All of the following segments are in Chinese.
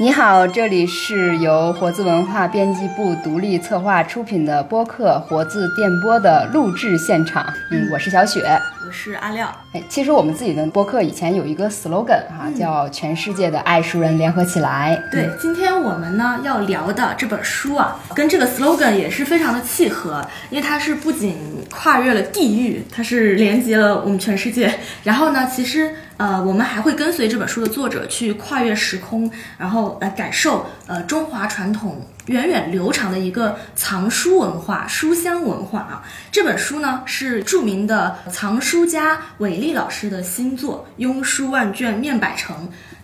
你好，这里是由活字文化编辑部独立策划出品的播客《活字电波》的录制现场。嗯，我是小雪，我是阿廖。哎，其实我们自己的播客以前有一个 slogan 哈，叫“全世界的爱书人联合起来”。对，今天我们呢要聊的这本书啊，跟这个 slogan 也是非常的契合，因为它是不仅跨越了地域，它是连接了我们全世界。然后呢，其实。呃，我们还会跟随这本书的作者去跨越时空，然后来感受呃中华传统源远流长的一个藏书文化、书香文化啊。这本书呢是著名的藏书家韦力老师的新作《庸书万卷面百成》。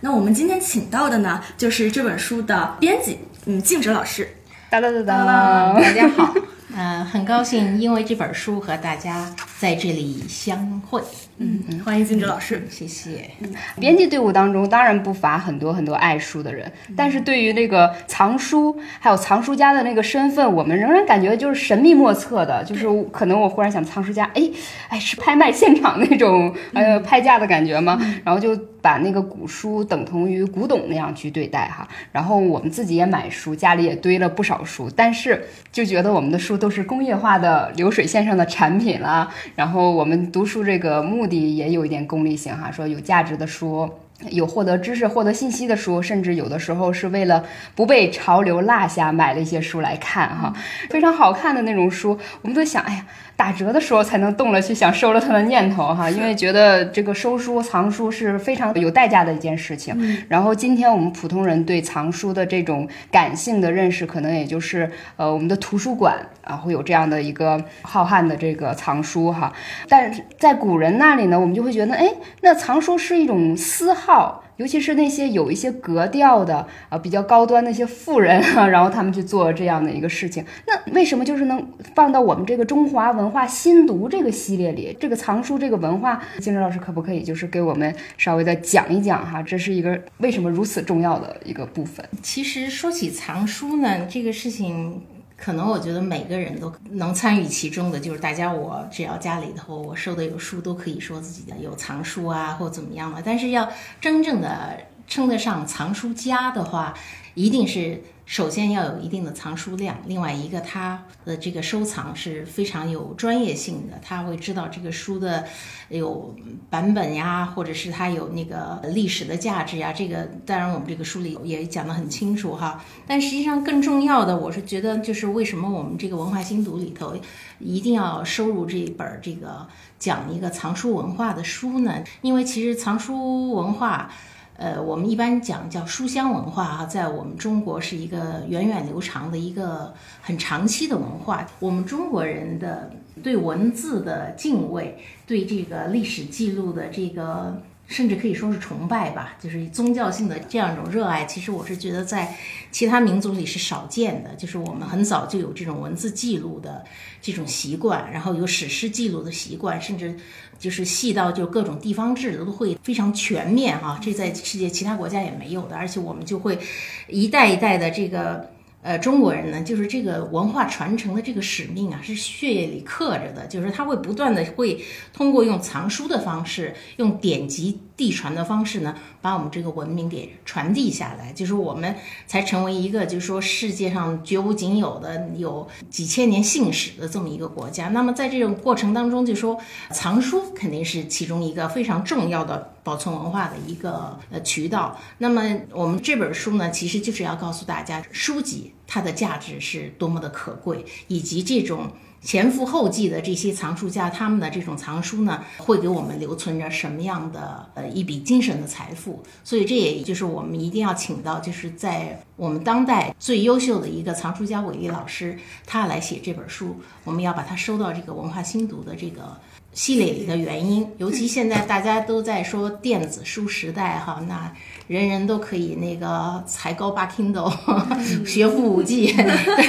那我们今天请到的呢就是这本书的编辑，嗯，静哲老师。哒哒哒哒，大家好。嗯，很高兴因为这本书和大家在这里相会。嗯，欢迎金哲老师，谢谢。编辑队伍当中当然不乏很多很多爱书的人，但是对于那个藏书还有藏书家的那个身份，我们仍然感觉就是神秘莫测的。就是可能我忽然想，藏书家，哎哎，是拍卖现场那种呃拍价的感觉吗？然后就把那个古书等同于古董那样去对待哈。然后我们自己也买书，家里也堆了不少书，但是就觉得我们的书都。是工业化的流水线上的产品了，然后我们读书这个目的也有一点功利性哈，说有价值的书，有获得知识、获得信息的书，甚至有的时候是为了不被潮流落下，买了一些书来看哈，非常好看的那种书，我们都想，哎呀。打折的时候才能动了去想收了它的念头哈，因为觉得这个收书藏书是非常有代价的一件事情。然后今天我们普通人对藏书的这种感性的认识，可能也就是呃我们的图书馆啊会有这样的一个浩瀚的这个藏书哈。但是在古人那里呢，我们就会觉得，哎，那藏书是一种私好。尤其是那些有一些格调的啊，比较高端那些富人啊，然后他们去做这样的一个事情，那为什么就是能放到我们这个中华文化新读这个系列里？这个藏书这个文化，金哲老师可不可以就是给我们稍微的讲一讲哈？这是一个为什么如此重要的一个部分？其实说起藏书呢，这个事情。可能我觉得每个人都能参与其中的，就是大家我只要家里头我收的有书，都可以说自己的有藏书啊，或怎么样的。但是要真正的称得上藏书家的话，一定是。首先要有一定的藏书量，另外一个他的这个收藏是非常有专业性的，他会知道这个书的有版本呀，或者是它有那个历史的价值呀。这个当然我们这个书里也讲得很清楚哈。但实际上更重要的，我是觉得就是为什么我们这个文化新读里头一定要收入这一本这个讲一个藏书文化的书呢？因为其实藏书文化。呃，我们一般讲叫书香文化哈，在我们中国是一个源远流长的一个很长期的文化。我们中国人的对文字的敬畏，对这个历史记录的这个。甚至可以说是崇拜吧，就是宗教性的这样一种热爱。其实我是觉得在其他民族里是少见的，就是我们很早就有这种文字记录的这种习惯，然后有史诗记录的习惯，甚至就是细到就各种地方志都会非常全面哈。这在世界其他国家也没有的，而且我们就会一代一代的这个。呃，中国人呢，就是这个文化传承的这个使命啊，是血液里刻着的，就是他会不断的会通过用藏书的方式，用典籍递传的方式呢，把我们这个文明给传递下来，就是我们才成为一个，就是说世界上绝无仅有的有几千年信史的这么一个国家。那么在这种过程当中，就说藏书肯定是其中一个非常重要的。保存文化的一个呃渠道。那么我们这本书呢，其实就是要告诉大家，书籍它的价值是多么的可贵，以及这种。前赴后继的这些藏书家，他们的这种藏书呢，会给我们留存着什么样的呃一笔精神的财富？所以这也就是我们一定要请到，就是在我们当代最优秀的一个藏书家韦力老师，他来写这本书，我们要把它收到这个文化新读的这个系列里的原因。尤其现在大家都在说电子书时代哈，那。人人都可以那个才高八 Kindle 学富五技，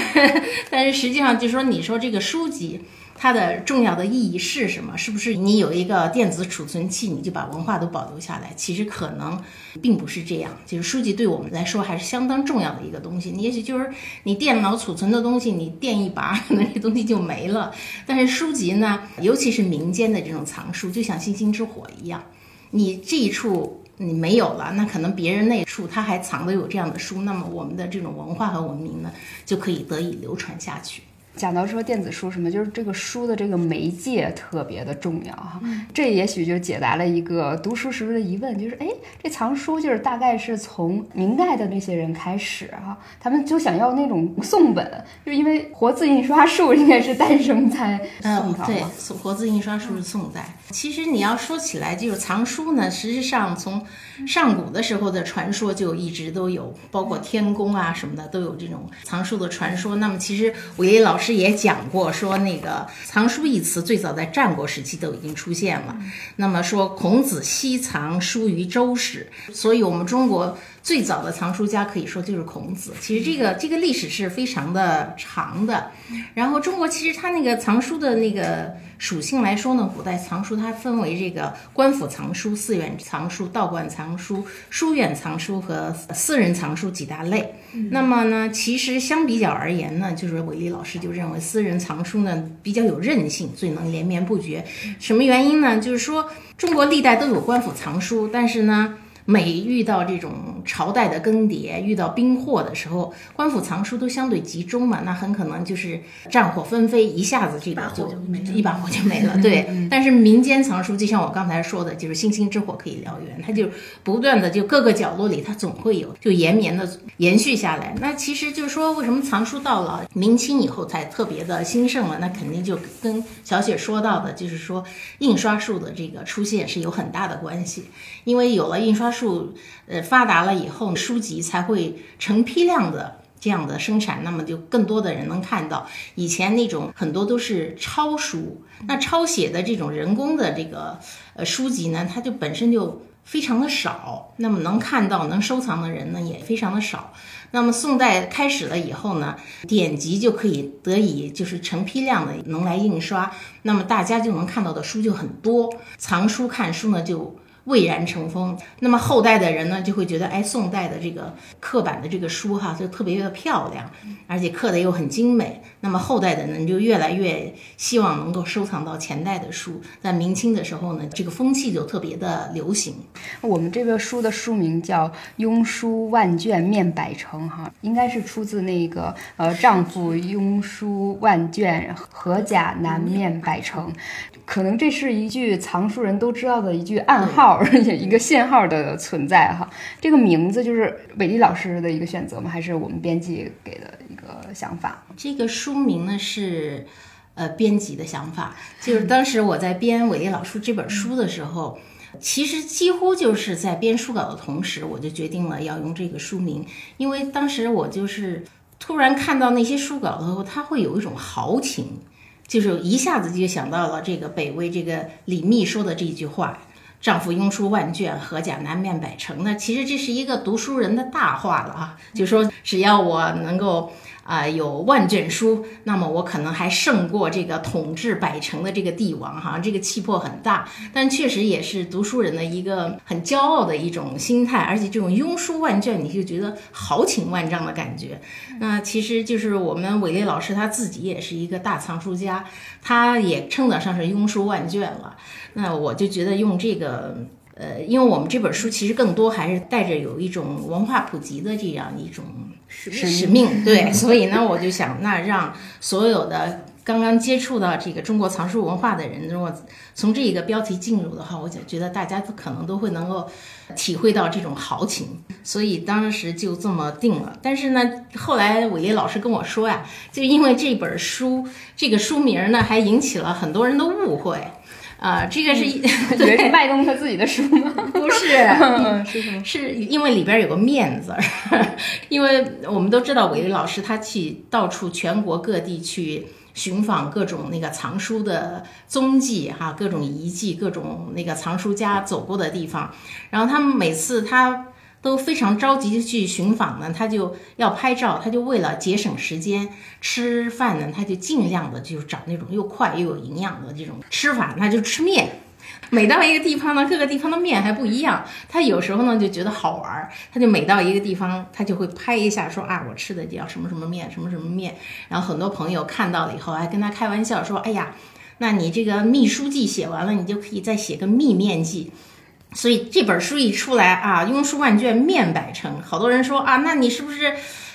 但是实际上就说，你说这个书籍它的重要的意义是什么？是不是你有一个电子储存器，你就把文化都保留下来？其实可能并不是这样。就是书籍对我们来说还是相当重要的一个东西。你也许就是你电脑储存的东西，你电一拔，可能这东西就没了。但是书籍呢，尤其是民间的这种藏书，就像星星之火一样，你这一处。你没有了，那可能别人那处他还藏的有这样的书，那么我们的这种文化和文明呢，就可以得以流传下去。讲到说电子书什么，就是这个书的这个媒介特别的重要哈。这也许就解答了一个读书时的疑问，就是哎，这藏书就是大概是从明代的那些人开始哈，他们就想要那种宋本，就因为活字印刷术应该是诞生在宋朝对，活字印刷术是宋代。其实你要说起来，就是藏书呢，实际上从上古的时候的传说就一直都有，包括天宫啊什么的都有这种藏书的传说。那么其实我爷爷老师也讲过，说那个藏书一词最早在战国时期都已经出现了。那么说孔子西藏书于周时，所以我们中国。最早的藏书家可以说就是孔子。其实这个这个历史是非常的长的。然后中国其实它那个藏书的那个属性来说呢，古代藏书它分为这个官府藏书、寺院藏书、道观藏书、书院藏书和私人藏书几大类。那么呢，其实相比较而言呢，就是韦立老师就认为私人藏书呢比较有韧性，最能连绵不绝。什么原因呢？就是说中国历代都有官府藏书，但是呢。每遇到这种朝代的更迭，遇到兵祸的时候，官府藏书都相对集中嘛，那很可能就是战火纷飞，一下子这个就一把火就没了。对，但是民间藏书就像我刚才说的，就是星星之火可以燎原，它就不断的就各个角落里，它总会有就延绵的延续下来。那其实就是说，为什么藏书到了明清以后才特别的兴盛了？那肯定就跟小雪说到的，就是说印刷术的这个出现是有很大的关系，因为有了印刷。术术呃发达了以后，书籍才会成批量的这样的生产，那么就更多的人能看到。以前那种很多都是抄书，那抄写的这种人工的这个呃书籍呢，它就本身就非常的少，那么能看到能收藏的人呢也非常的少。那么宋代开始了以后呢，典籍就可以得以就是成批量的能来印刷，那么大家就能看到的书就很多，藏书看书呢就。蔚然成风，那么后代的人呢，就会觉得，哎，宋代的这个刻版的这个书哈，就特别的漂亮，而且刻的又很精美。那么后代的人就越来越希望能够收藏到前代的书。在明清的时候呢，这个风气就特别的流行。我们这个书的书名叫《庸书万卷面百成》哈，应该是出自那个呃，丈夫庸书万卷，何甲难面百成。可能这是一句藏书人都知道的一句暗号，一个信号的存在哈。这个名字就是伟丽老师的一个选择吗？还是我们编辑给的一个想法？这个书名呢是，呃，编辑的想法。就是当时我在编伟丽老师这本书的时候，其实几乎就是在编书稿的同时，我就决定了要用这个书名，因为当时我就是突然看到那些书稿的时候，它会有一种豪情。就是一下子就想到了这个北魏这个李密说的这句话：“丈夫庸书万卷，何甲南面百城。”那其实这是一个读书人的大话了啊！就说只要我能够。啊，有万卷书，那么我可能还胜过这个统治百城的这个帝王哈，这个气魄很大，但确实也是读书人的一个很骄傲的一种心态，而且这种庸书万卷，你就觉得豪情万丈的感觉。那其实就是我们伟烈老师他自己也是一个大藏书家，他也称得上是庸书万卷了。那我就觉得用这个。呃，因为我们这本书其实更多还是带着有一种文化普及的这样一种使使命，对，所以呢，我就想，那让所有的刚刚接触到这个中国藏书文化的人，如果从这一个标题进入的话，我就觉得大家都可能都会能够体会到这种豪情，所以当时就这么定了。但是呢，后来伟业老师跟我说呀，就因为这本书这个书名呢，还引起了很多人的误会。啊，这个是 以为是卖弄他自己的书吗？不是，是什么？是因为里边有个面字儿，因为我们都知道韦礼老师他去到处全国各地去寻访各种那个藏书的踪迹哈，各种遗迹，各种那个藏书家走过的地方，然后他们每次他。都非常着急去寻访呢，他就要拍照，他就为了节省时间吃饭呢，他就尽量的就找那种又快又有营养的这种吃法，那就吃面。每到一个地方呢，各个地方的面还不一样，他有时候呢就觉得好玩，他就每到一个地方，他就会拍一下说啊，我吃的叫什么什么面，什么什么面。然后很多朋友看到了以后，还跟他开玩笑说，哎呀，那你这个秘书记写完了，你就可以再写个秘面记。所以这本书一出来啊，庸书万卷面百成，好多人说啊，那你是不是？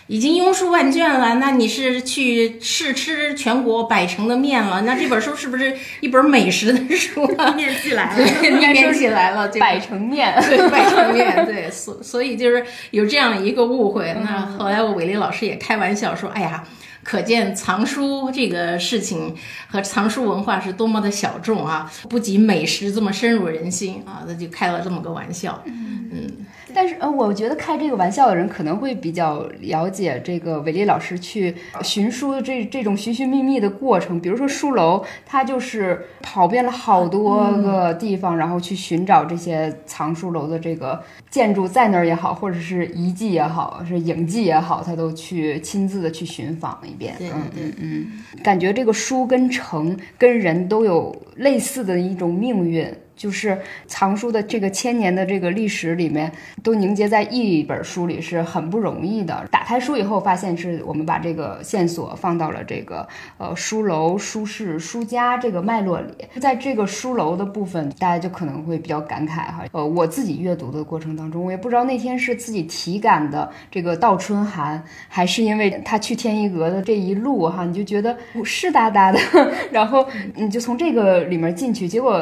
已经庸书万卷了，那你是去试吃全国百城的面了？那这本书是不是一本美食的书啊？面寄来了，面起来了，百城面，对，百城面，对，所所以就是有这样一个误会。那后来我伟丽老师也开玩笑说：“哎呀。”可见藏书这个事情和藏书文化是多么的小众啊，不及美食这么深入人心啊，那就开了这么个玩笑。嗯，但是呃，我觉得开这个玩笑的人可能会比较了解这个伟丽老师去寻书的这这种寻寻觅觅的过程。比如说书楼，他就是跑遍了好多个地方，然后去寻找这些藏书楼的这个建筑在那儿也好，或者是遗迹也好，是影迹也好，他都去亲自的去寻访一。遍，嗯嗯嗯，感觉这个书跟城跟人都有类似的一种命运。就是藏书的这个千年的这个历史里面，都凝结在一本书里是很不容易的。打开书以后，发现是我们把这个线索放到了这个呃书楼、书室、书家这个脉络里。在这个书楼的部分，大家就可能会比较感慨哈。呃，我自己阅读的过程当中，我也不知道那天是自己体感的这个倒春寒，还是因为他去天一阁的这一路哈，你就觉得湿哒哒的，然后你就从这个里面进去，结果。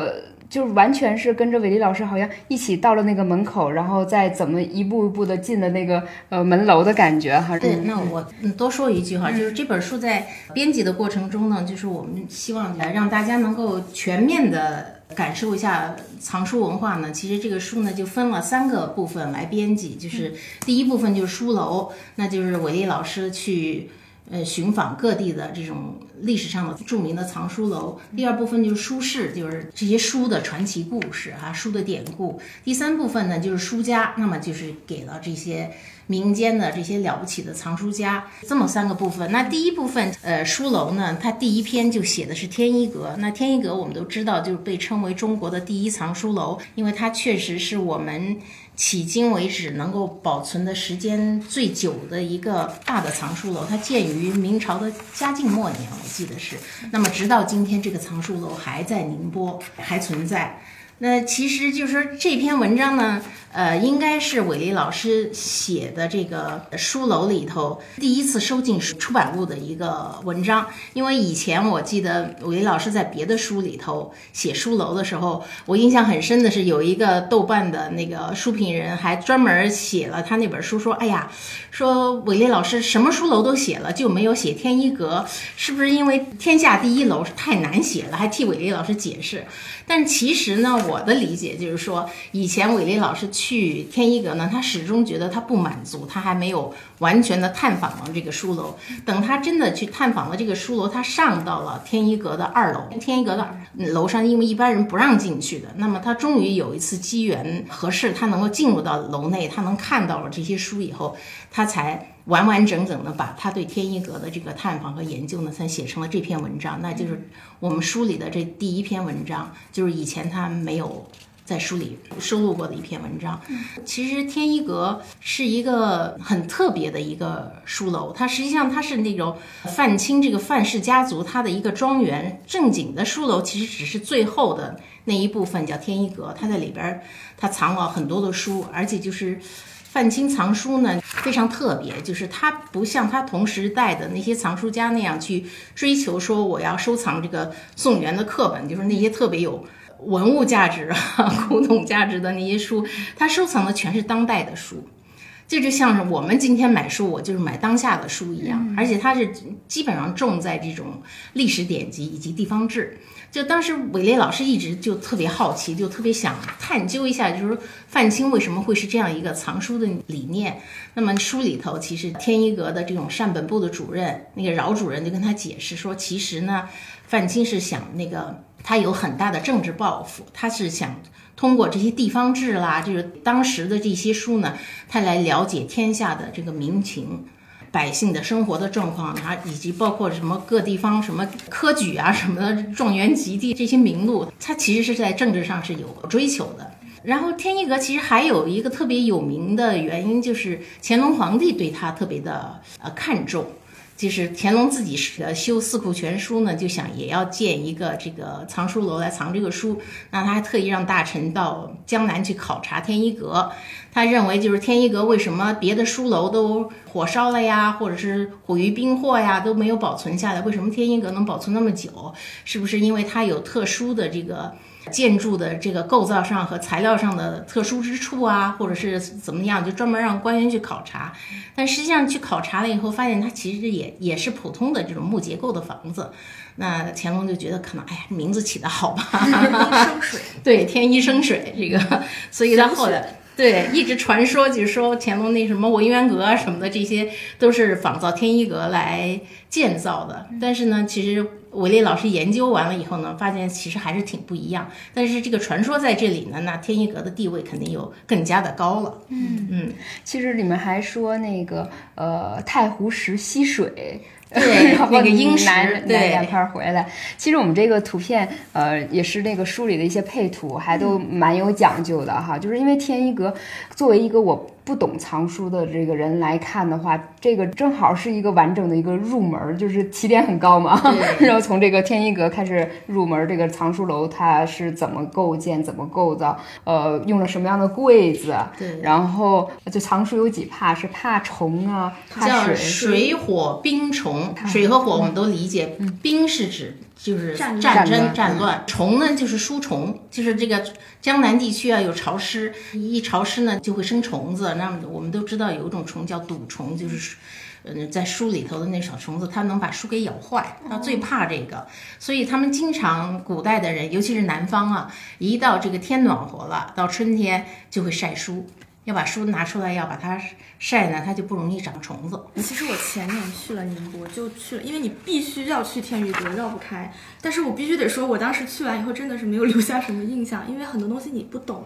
就完全是跟着伟丽老师，好像一起到了那个门口，然后再怎么一步一步的进的那个呃门楼的感觉哈。对，那我多说一句哈，就是这本书在编辑的过程中呢，就是我们希望来让大家能够全面的感受一下藏书文化呢。其实这个书呢就分了三个部分来编辑，就是第一部分就是书楼，那就是伟丽老师去。呃，寻访各地的这种历史上的著名的藏书楼。第二部分就是书室，就是这些书的传奇故事啊，书的典故。第三部分呢，就是书家，那么就是给了这些民间的这些了不起的藏书家这么三个部分。那第一部分，呃，书楼呢，它第一篇就写的是天一阁。那天一阁我们都知道，就是被称为中国的第一藏书楼，因为它确实是我们。迄今为止能够保存的时间最久的一个大的藏书楼，它建于明朝的嘉靖末年，我记得是。那么直到今天，这个藏书楼还在宁波，还存在。那其实就是说这篇文章呢。呃，应该是伟丽老师写的这个书楼里头第一次收进出版物的一个文章。因为以前我记得伟丽老师在别的书里头写书楼的时候，我印象很深的是有一个豆瓣的那个书评人还专门写了他那本书，说：“哎呀，说伟丽老师什么书楼都写了，就没有写天一阁，是不是因为天下第一楼是太难写了？”还替伟丽老师解释。但其实呢，我的理解就是说，以前伟丽老师。去天一阁呢，他始终觉得他不满足，他还没有完全的探访了这个书楼。等他真的去探访了这个书楼，他上到了天一阁的二楼。天一阁的楼上，因为一般人不让进去的，那么他终于有一次机缘合适，他能够进入到楼内，他能看到了这些书以后，他才完完整整的把他对天一阁的这个探访和研究呢，才写成了这篇文章。那就是我们书里的这第一篇文章，就是以前他没有。在书里收录过的一篇文章，其实天一阁是一个很特别的一个书楼，它实际上它是那种范钦这个范氏家族他的一个庄园，正经的书楼其实只是最后的那一部分叫天一阁，它在里边它藏了很多的书，而且就是范钦藏书呢非常特别，就是他不像他同时代的那些藏书家那样去追求说我要收藏这个宋元的课本，就是那些特别有。文物价值啊，古董价值的那些书，他收藏的全是当代的书，这就像是我们今天买书，我就是买当下的书一样。而且他是基本上重在这种历史典籍以及地方志。就当时伟烈老师一直就特别好奇，就特别想探究一下，就是范钦为什么会是这样一个藏书的理念。那么书里头其实天一阁的这种善本部的主任，那个饶主任就跟他解释说，其实呢，范钦是想那个。他有很大的政治抱负，他是想通过这些地方志啦，就是当时的这些书呢，他来了解天下的这个民情、百姓的生活的状况啊，以及包括什么各地方什么科举啊什么的状元及第这些名录，他其实是在政治上是有追求的。然后天一阁其实还有一个特别有名的原因，就是乾隆皇帝对他特别的呃看重。就是乾隆自己是呃修《四库全书》呢，就想也要建一个这个藏书楼来藏这个书。那他还特意让大臣到江南去考察天一阁。他认为就是天一阁为什么别的书楼都火烧了呀，或者是毁于兵祸呀，都没有保存下来？为什么天一阁能保存那么久？是不是因为它有特殊的这个？建筑的这个构造上和材料上的特殊之处啊，或者是怎么样，就专门让官员去考察。但实际上去考察了以后，发现它其实也也是普通的这种木结构的房子。那乾隆就觉得可能，哎呀，名字起的好吧，天一生水，对，天一生水这个，所以他后来对一直传说，就是说乾隆那什么文渊阁啊什么的，这些都是仿造天一阁来建造的。但是呢，其实。韦烈老师研究完了以后呢，发现其实还是挺不一样。但是这个传说在这里呢，那天一阁的地位肯定又更加的高了。嗯嗯，其实里面还说那个呃太湖石吸水。对，那个英石拿对两块回来。其实我们这个图片，呃，也是那个书里的一些配图，还都蛮有讲究的哈。就是因为天一阁作为一个我不懂藏书的这个人来看的话，这个正好是一个完整的一个入门，就是起点很高嘛。然后从这个天一阁开始入门，这个藏书楼它是怎么构建、怎么构造，呃，用了什么样的柜子？对。然后就藏书有几怕？是怕虫啊，怕水。水火冰虫。水和火我们都理解，冰是指就是战争战乱，虫呢就是书虫，就是这个江南地区啊有潮湿，一潮湿呢就会生虫子。那么我们都知道有一种虫叫赌虫，就是嗯在书里头的那小虫子，它能把书给咬坏，它最怕这个，所以他们经常古代的人，尤其是南方啊，一到这个天暖和了，到春天就会晒书。要把书拿出来，要把它晒呢，它就不容易长虫子。其实我前年去了宁波，就去了，因为你必须要去天宇阁，绕不开。但是我必须得说，我当时去完以后真的是没有留下什么印象，因为很多东西你不懂。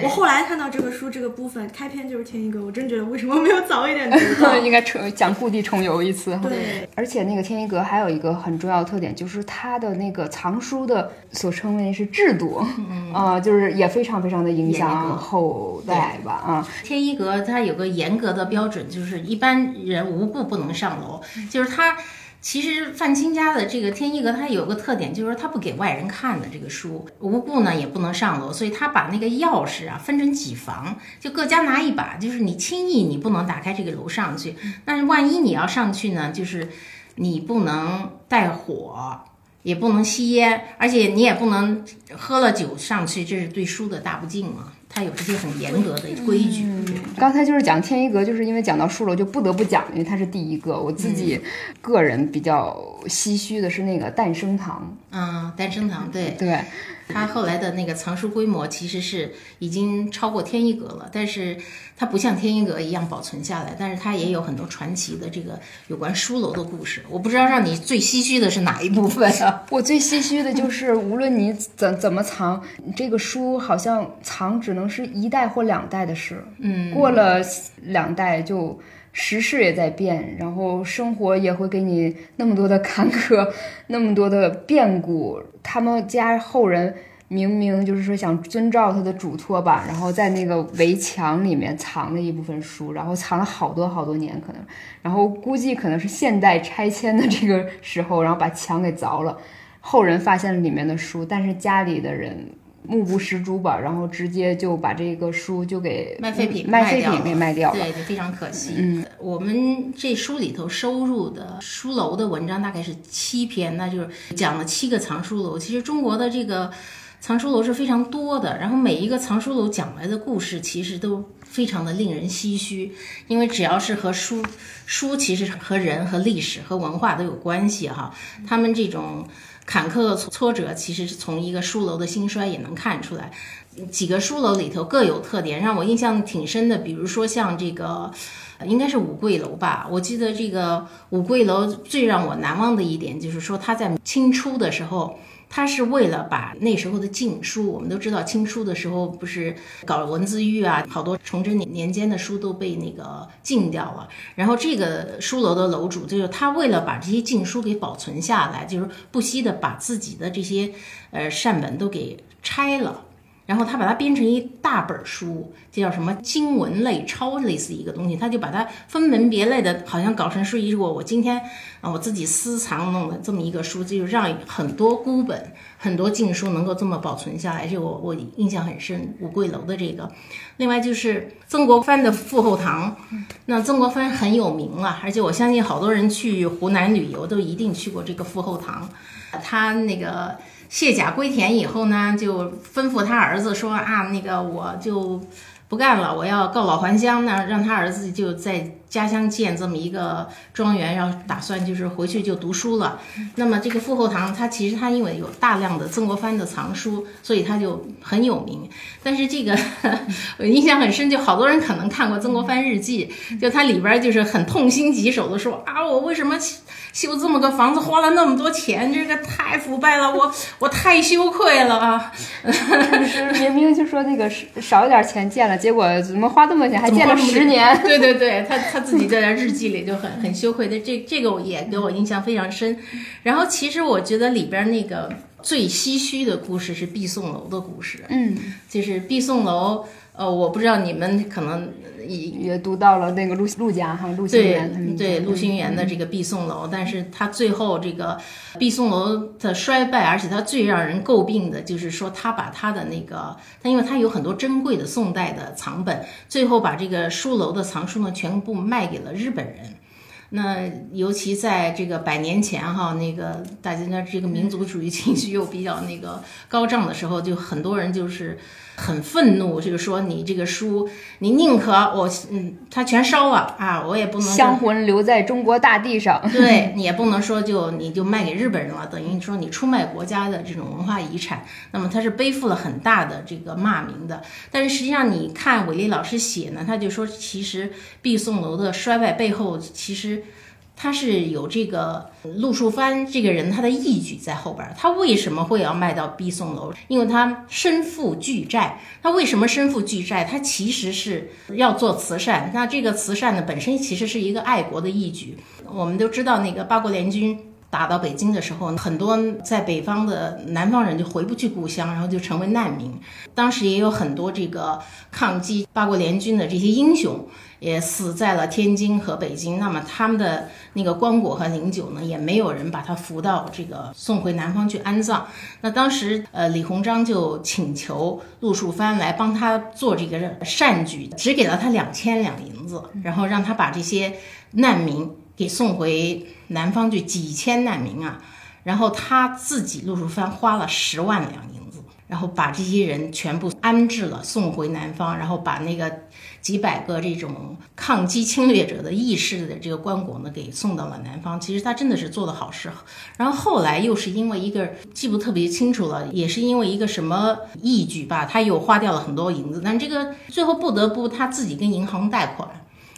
我后来看到这个书这个部分开篇就是天一阁，我真觉得为什么没有早一点读到？应该重讲故地重游一次。对，而且那个天一阁还有一个很重要的特点，就是它的那个藏书的所称为是制度，啊，就是也非常非常的影响后代吧，啊。天一阁它有个严格的标准，就是一般人无故不能上楼。就是他其实范钦家的这个天一阁，它有个特点，就是他不给外人看的这个书，无故呢也不能上楼。所以他把那个钥匙啊分成几房，就各家拿一把，就是你轻易你不能打开这个楼上去。但是万一你要上去呢，就是你不能带火，也不能吸烟，而且你也不能喝了酒上去，这是对书的大不敬嘛。它有这些很严格的规矩。刚才就是讲天一阁，就是因为讲到书楼，就不得不讲，因为它是第一个。我自己个人比较唏嘘的是那个诞生堂。嗯，诞生堂，对对。它后来的那个藏书规模其实是已经超过天一阁了，但是它不像天一阁一样保存下来，但是它也有很多传奇的这个有关书楼的故事。我不知道让你最唏嘘的是哪一部分啊？我最唏嘘的就是无论你怎怎么藏，这个书好像藏只能是一代或两代的事。嗯，过了两代就。时事也在变，然后生活也会给你那么多的坎坷，那么多的变故。他们家后人明明就是说想遵照他的嘱托吧，然后在那个围墙里面藏了一部分书，然后藏了好多好多年，可能，然后估计可能是现代拆迁的这个时候，然后把墙给凿了，后人发现了里面的书，但是家里的人。目不识珠吧，然后直接就把这个书就给卖废品，卖废品给卖掉了，对，就非常可惜。嗯，我们这书里头收入的书楼的文章大概是七篇，那就是讲了七个藏书楼。其实中国的这个藏书楼是非常多的，然后每一个藏书楼讲来的故事其实都非常的令人唏嘘，因为只要是和书书，其实和人和历史和文化都有关系哈，他们这种。坎坷的挫折其实是从一个书楼的兴衰也能看出来。几个书楼里头各有特点，让我印象挺深的。比如说像这个，应该是五桂楼吧。我记得这个五桂楼最让我难忘的一点就是说，它在清初的时候。他是为了把那时候的禁书，我们都知道清初的时候不是搞文字狱啊，好多崇祯年年间的书都被那个禁掉了。然后这个书楼的楼主就是他，为了把这些禁书给保存下来，就是不惜的把自己的这些呃善本都给拆了。然后他把它编成一大本书，这叫什么经文类超类似一个东西，他就把它分门别类的，好像搞成是一个我今天啊我自己私藏弄的这么一个书，就让很多孤本、很多禁书能够这么保存下来，这我我印象很深。五桂楼的这个，另外就是曾国藩的富后堂，那曾国藩很有名了，而且我相信好多人去湖南旅游都一定去过这个富后堂，他那个。卸甲归田以后呢，就吩咐他儿子说啊，那个我就不干了，我要告老还乡呢，让他儿子就在家乡建这么一个庄园，然后打算就是回去就读书了。那么这个富后堂，它其实它因为有大量的曾国藩的藏书，所以它就很有名。但是这个 我印象很深，就好多人可能看过《曾国藩日记》，就它里边就是很痛心疾首的说啊，我为什么？修这么个房子花了那么多钱，这个太腐败了，我 我太羞愧了啊！明明就说那个少一点钱建了，结果怎么花这么多钱还建了十年？对对对，他他自己在日记里就很很羞愧的，这这个也给我印象非常深。然后其实我觉得里边那个最唏嘘的故事是毕宋楼的故事，嗯，就是毕宋楼。呃，我不知道你们可能也也读到了那个陆陆家哈陆心园对陆心园的这个毕宋楼，但是他最后这个毕宋楼的衰败，而且他最让人诟病的就是说他把他的那个，他因为他有很多珍贵的宋代的藏本，最后把这个书楼的藏书呢全部卖给了日本人。那尤其在这个百年前哈，那个大家的这个民族主义情绪又比较那个高涨的时候，就很多人就是。很愤怒，就是说你这个书，你宁可我嗯，它全烧了啊，我也不能香魂留在中国大地上。对你也不能说就你就卖给日本人了，等于说你出卖国家的这种文化遗产，那么他是背负了很大的这个骂名的。但是实际上你看韦丽老师写呢，他就说其实毕宋楼的衰败背后其实。他是有这个陆树藩这个人，他的义举在后边儿。他为什么会要卖到毕宋楼？因为他身负巨债。他为什么身负巨债？他其实是要做慈善。那这个慈善呢，本身其实是一个爱国的义举。我们都知道，那个八国联军打到北京的时候，很多在北方的南方人就回不去故乡，然后就成为难民。当时也有很多这个抗击八国联军的这些英雄。也死在了天津和北京，那么他们的那个棺椁和灵柩呢，也没有人把他扶到这个送回南方去安葬。那当时，呃，李鸿章就请求陆树藩来帮他做这个善举，只给了他两千两银子，然后让他把这些难民给送回南方去，几千难民啊，然后他自己陆树藩花了十万两银子，然后把这些人全部安置了，送回南方，然后把那个。几百个这种抗击侵略者的义士的这个棺椁呢，给送到了南方。其实他真的是做的好事。然后后来又是因为一个记不特别清楚了，也是因为一个什么义举吧，他又花掉了很多银子。但这个最后不得不他自己跟银行贷款，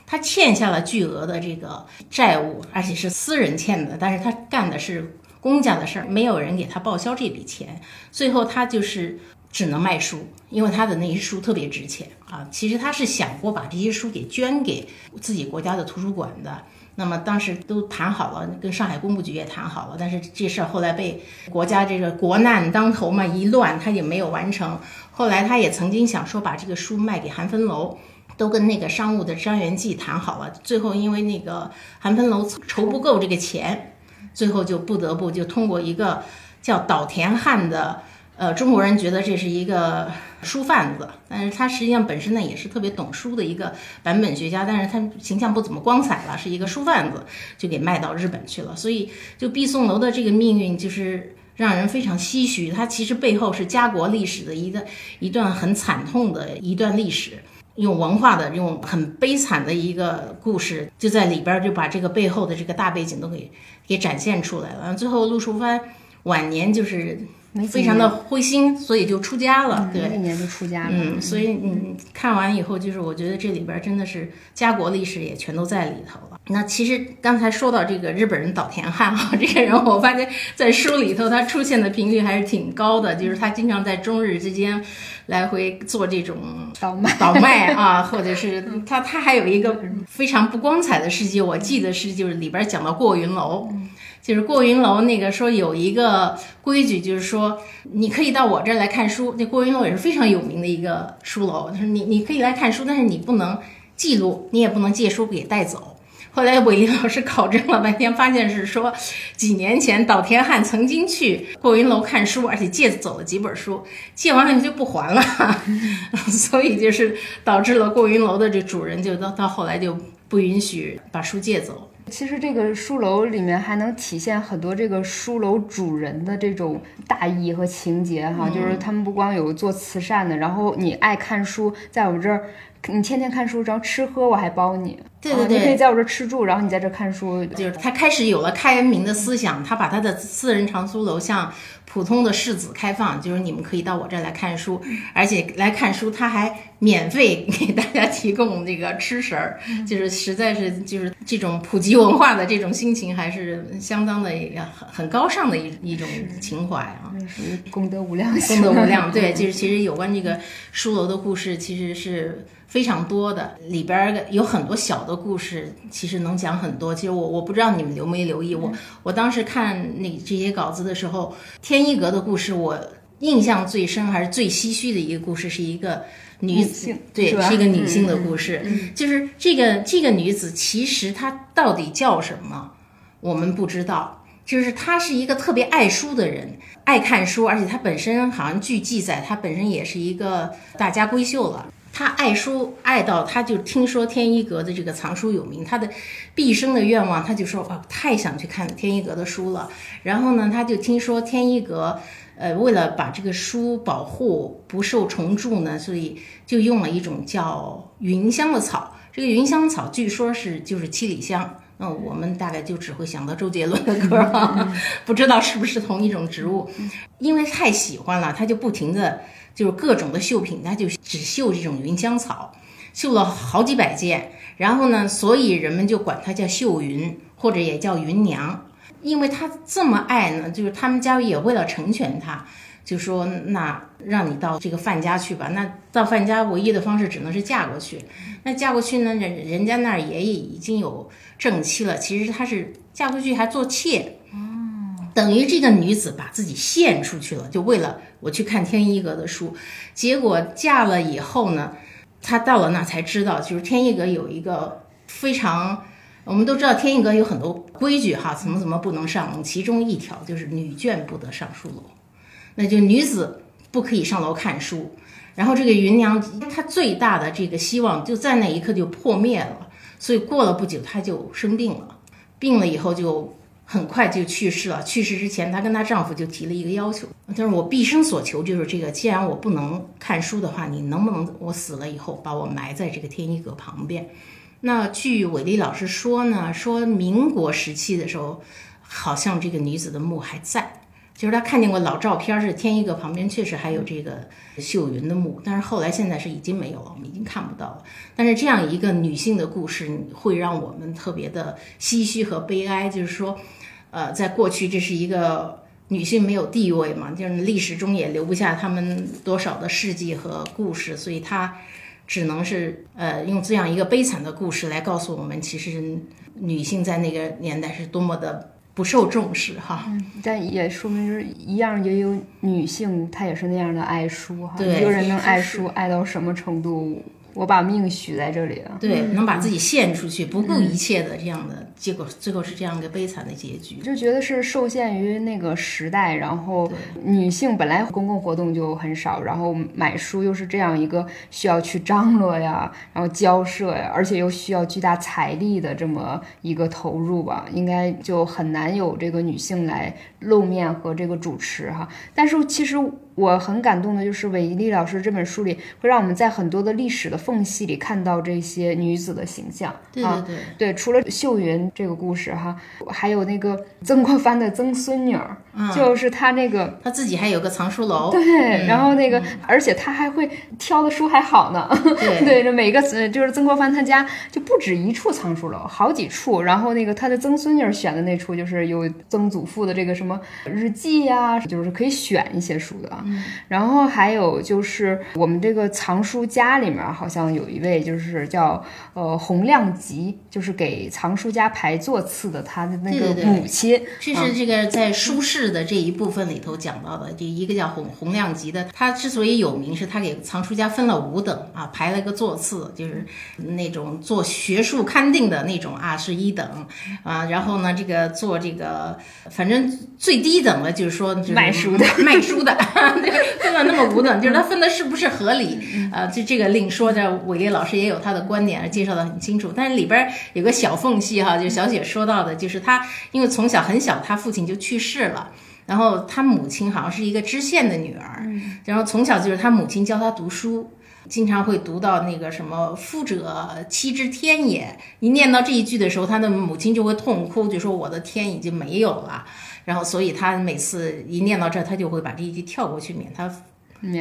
他欠下了巨额的这个债务，而且是私人欠的。但是他干的是公家的事儿，没有人给他报销这笔钱。最后他就是。只能卖书，因为他的那些书特别值钱啊。其实他是想过把这些书给捐给自己国家的图书馆的。那么当时都谈好了，跟上海工部局也谈好了，但是这事儿后来被国家这个国难当头嘛一乱，他也没有完成。后来他也曾经想说把这个书卖给韩芬楼，都跟那个商务的张元济谈好了。最后因为那个韩汾楼筹不够这个钱，最后就不得不就通过一个叫岛田汉的。呃，中国人觉得这是一个书贩子，但是他实际上本身呢也是特别懂书的一个版本学家，但是他形象不怎么光彩了，是一个书贩子，就给卖到日本去了。所以，就毕宋楼的这个命运就是让人非常唏嘘。他其实背后是家国历史的一个一段很惨痛的一段历史，用文化的用很悲惨的一个故事，就在里边就把这个背后的这个大背景都给给展现出来了。最后，陆树藩晚年就是。非常的灰心，所以就出家了。对，那年就出家了。嗯，所以你看完以后，就是我觉得这里边真的是家国历史也全都在里头了。那其实刚才说到这个日本人岛田汉哈，这个人我发现在书里头他出现的频率还是挺高的，就是他经常在中日之间来回做这种倒卖倒卖啊，或者是他他还有一个非常不光彩的事迹，我记得是就是里边讲到过云楼。就是过云楼那个说有一个规矩，就是说你可以到我这儿来看书。那过云楼也是非常有名的一个书楼，就是你你可以来看书，但是你不能记录，你也不能借书给带走。后来韦林老师考证了半天，发现是说几年前岛田汉曾经去过云楼看书，而且借走了几本书，借完了就不还了，所以就是导致了过云楼的这主人就到到后来就不允许把书借走。其实这个书楼里面还能体现很多这个书楼主人的这种大义和情节哈，就是他们不光有做慈善的，然后你爱看书，在我们这儿。你天天看书，然后吃喝我还包你。对对对，你可以在我这吃住，然后你在这看书。就是他开始有了开明的思想，他把他的私人藏书楼向普通的世子开放，就是你们可以到我这儿来看书，而且来看书他还免费 给大家提供那个吃食儿，就是实在是就是这种普及文化的这种心情，还是相当的很很高尚的一一种情怀啊。属于功德无量，功德无量。对，就是其实有关这个书楼的故事，其实是。非常多的里边有很多小的故事，其实能讲很多。其实我我不知道你们留没留意，我我当时看那这些稿子的时候，天一阁的故事，我印象最深还是最唏嘘的一个故事，是一个女子，对，是一个女性的故事。就是这个这个女子，其实她到底叫什么，我们不知道。就是她是一个特别爱书的人，爱看书，而且她本身好像据记载，她本身也是一个大家闺秀了。他爱书爱到，他就听说天一阁的这个藏书有名，他的毕生的愿望，他就说啊，太想去看天一阁的书了。然后呢，他就听说天一阁，呃，为了把这个书保护不受虫蛀呢，所以就用了一种叫云香的草。这个云香草据说是就是七里香。那 我们大概就只会想到周杰伦的歌了，不知道是不是同一种植物。因为太喜欢了，他就不停的。就是各种的绣品，他就只绣这种云香草，绣了好几百件。然后呢，所以人们就管它叫绣云，或者也叫云娘。因为他这么爱呢，就是他们家也为了成全他，就说那让你到这个范家去吧。那到范家唯一的方式只能是嫁过去。那嫁过去呢，人人家那儿也已经有正妻了。其实她是嫁过去还做妾。等于这个女子把自己献出去了，就为了我去看天一阁的书。结果嫁了以后呢，她到了那才知道，就是天一阁有一个非常，我们都知道天一阁有很多规矩哈，怎么怎么不能上。其中一条就是女眷不得上书楼，那就女子不可以上楼看书。然后这个芸娘她最大的这个希望就在那一刻就破灭了，所以过了不久她就生病了，病了以后就。很快就去世了。去世之前，她跟她丈夫就提了一个要求，她说：“我毕生所求就是这个。既然我不能看书的话，你能不能我死了以后把我埋在这个天一阁旁边？”那据韦丽老师说呢，说民国时期的时候，好像这个女子的墓还在。就是她看见过老照片，是天一阁旁边确实还有这个秀云的墓，但是后来现在是已经没有了，我们已经看不到了。但是这样一个女性的故事，会让我们特别的唏嘘和悲哀。就是说，呃，在过去这是一个女性没有地位嘛，就是历史中也留不下她们多少的事迹和故事，所以她只能是呃用这样一个悲惨的故事来告诉我们，其实女性在那个年代是多么的。不受重视哈，嗯但也说明是一样，也有女性她也是那样的爱书哈。一个人能爱书爱到什么程度？我把命许在这里了，对，能把自己献出去，不顾一切的这样的结果，最后是这样一个悲惨的结局。就觉得是受限于那个时代，然后女性本来公共活动就很少，然后买书又是这样一个需要去张罗呀，然后交涉呀，而且又需要巨大财力的这么一个投入吧，应该就很难有这个女性来露面和这个主持哈。但是其实。我很感动的就是韦丽老师这本书里，会让我们在很多的历史的缝隙里看到这些女子的形象。对对对，对，除了秀云这个故事哈，还有那个曾国藩的曾孙女儿，就是他那个他自己还有个藏书楼，对，然后那个，而且他还会挑的书还好呢。对 对，这每个呃就是曾国藩他家就不止一处藏书楼，好几处。然后那个他的曾孙女选的那处就是有曾祖父的这个什么日记呀、就是可以选一些书的啊。然后还有就是我们这个藏书家里面好像有一位就是叫呃洪亮吉，就是给藏书家排座次的他的那个母亲。这是这个在书市的这一部分里头讲到的，这一个叫洪洪亮吉的，他之所以有名，是他给藏书家分了五等啊，排了个座次，就是那种做学术勘定的那种啊是一等啊，然后呢这个做这个反正最低等的就是说就是卖书的卖书的，对分了那么五等，就是他分的是不是合理？啊，就这个另说，这伟烈老师也有他的观点，介绍的很清楚。但是里边有个小缝隙哈，就小雪说到的，就是他因为从小很小，他父亲就去世了。然后他母亲好像是一个知县的女儿，然后从小就是他母亲教他读书，经常会读到那个什么“夫者，妻之天也”。一念到这一句的时候，他的母亲就会痛哭，就说我的天已经没有了。然后，所以他每次一念到这儿，他就会把这一句跳过去，免他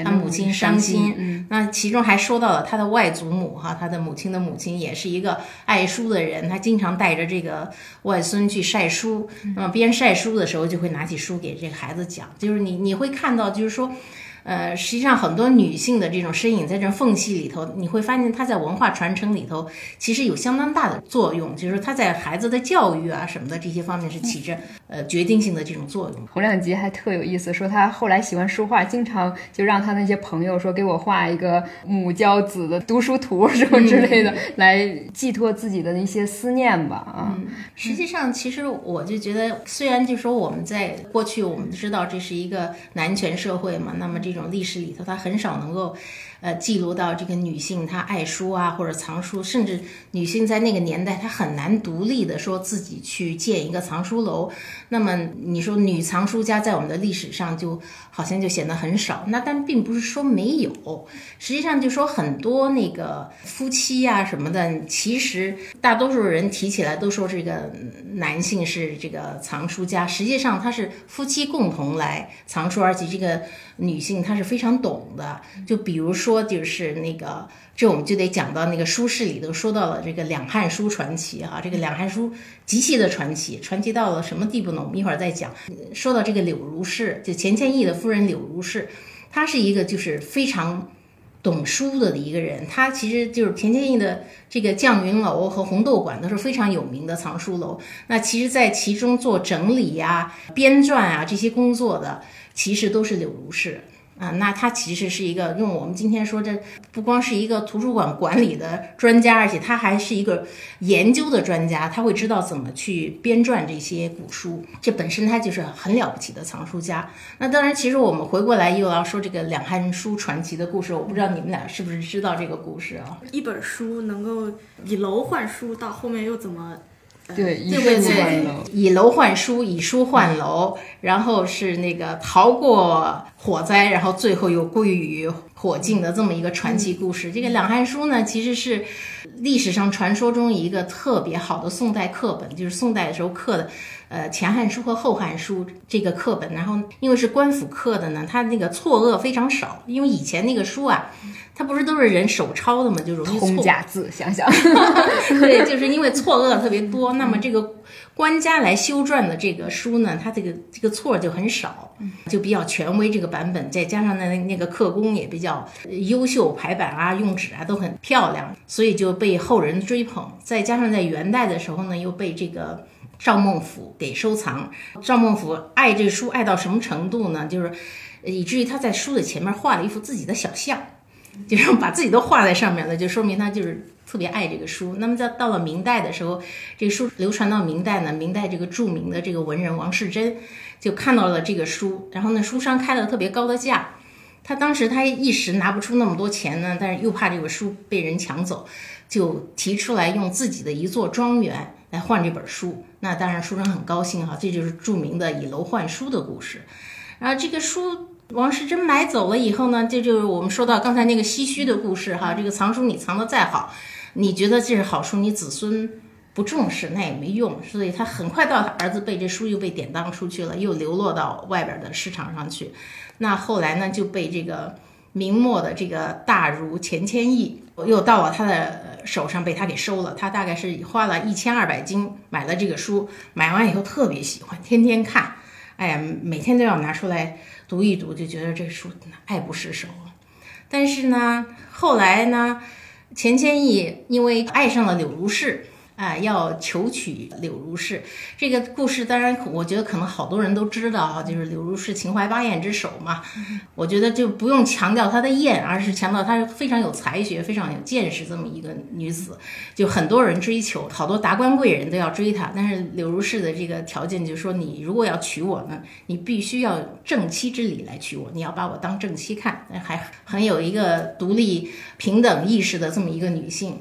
他母亲伤心。嗯，那其中还说到了他的外祖母哈，他的母亲的母亲也是一个爱书的人，他经常带着这个外孙去晒书。那么边晒书的时候，就会拿起书给这个孩子讲，就是你你会看到，就是说。呃，实际上很多女性的这种身影在这缝隙里头，你会发现她在文化传承里头其实有相当大的作用，就是说她在孩子的教育啊什么的这些方面是起着呃决定性的这种作用。洪亮吉还特有意思，说他后来喜欢书画，经常就让他那些朋友说给我画一个母教子的读书图什么之类的，来寄托自己的一些思念吧。啊，实际上，其实我就觉得，虽然就说我们在过去我们知道这是一个男权社会嘛，那么这种历史里头，他很少能够，呃，记录到这个女性她爱书啊或者藏书，甚至女性在那个年代她很难独立的说自己去建一个藏书楼。那么你说女藏书家在我们的历史上就好像就显得很少，那但并不是说没有，实际上就说很多那个夫妻呀、什么的，其实大多数人提起来都说这个男性是这个藏书家，实际上他是夫妻共同来藏书，而且这个女性她是非常懂的。就比如说，说就是那个这我们就得讲到那个书市里头说到了这个两汉书传奇哈、这个两汉书极其的传奇，传奇到了什么地步呢？我们一会儿再讲。说到这个柳如是，就钱谦益的夫人柳如是，她是一个就是非常。懂书的一个人，她其实就是钱谦益的这个绛云楼和红豆馆都是非常有名的藏书楼。那其实，在其中做整理呀、编撰啊这些工作的，其实都是柳如是啊。那他其实是一个用我们今天说，这不光是一个图书馆管理的专家，而且他还是一个研究的专家，他会知道怎么去编撰这些古书。这本身他就是很了不起的藏书家。那当然，其实我们回过来又要说这个两汉书传奇的故事，我不知道你们俩是不是知道这个故事啊？一本书能够以楼换书，到后面又怎么？呃对，以对对书换楼，以楼换书，以书换楼，然后是那个逃过火灾，然后最后又归于火境的这么一个传奇故事。这个两汉书呢，其实是历史上传说中一个特别好的宋代课本，就是宋代的时候刻的。呃，前汉书和后汉书这个课本，然后因为是官府刻的呢，它那个错愕非常少。因为以前那个书啊，它不是都是人手抄的嘛，就容易错通假字，想想 对，就是因为错愕特别多，那么这个官家来修撰的这个书呢，它这个这个错就很少，就比较权威。这个版本再加上那那个刻工也比较优秀，排版啊、用纸啊都很漂亮，所以就被后人追捧。再加上在元代的时候呢，又被这个。赵孟俯给收藏，赵孟俯爱这书爱到什么程度呢？就是呃以至于他在书的前面画了一幅自己的小像，就是把自己都画在上面了，就说明他就是特别爱这个书。那么在到了明代的时候，这个书流传到明代呢，明代这个著名的这个文人王世贞就看到了这个书，然后呢，书商开了特别高的价。他当时他一时拿不出那么多钱呢，但是又怕这个书被人抢走，就提出来用自己的一座庄园来换这本书。那当然书商很高兴哈，这就是著名的以楼换书的故事。然后这个书王世贞买走了以后呢，这就是我们说到刚才那个唏嘘的故事哈。这个藏书你藏的再好，你觉得这是好书，你子孙不重视那也没用，所以他很快到他儿子背这书又被典当出去了，又流落到外边的市场上去。那后来呢就被这个明末的这个大儒钱谦益又到了他的手上，被他给收了。他大概是花了一千二百金买了这个书，买完以后特别喜欢，天天看，哎呀，每天都要拿出来读一读，就觉得这书爱不释手。但是呢，后来呢，钱谦益因为爱上了柳如是。啊，要求娶柳如是这个故事，当然我觉得可能好多人都知道哈，就是柳如是秦淮八艳之首嘛。我觉得就不用强调她的艳，而是强调她非常有才学、非常有见识这么一个女子，就很多人追求，好多达官贵人都要追她。但是柳如是的这个条件就是说，你如果要娶我呢，你必须要正妻之礼来娶我，你要把我当正妻看，还很有一个独立平等意识的这么一个女性。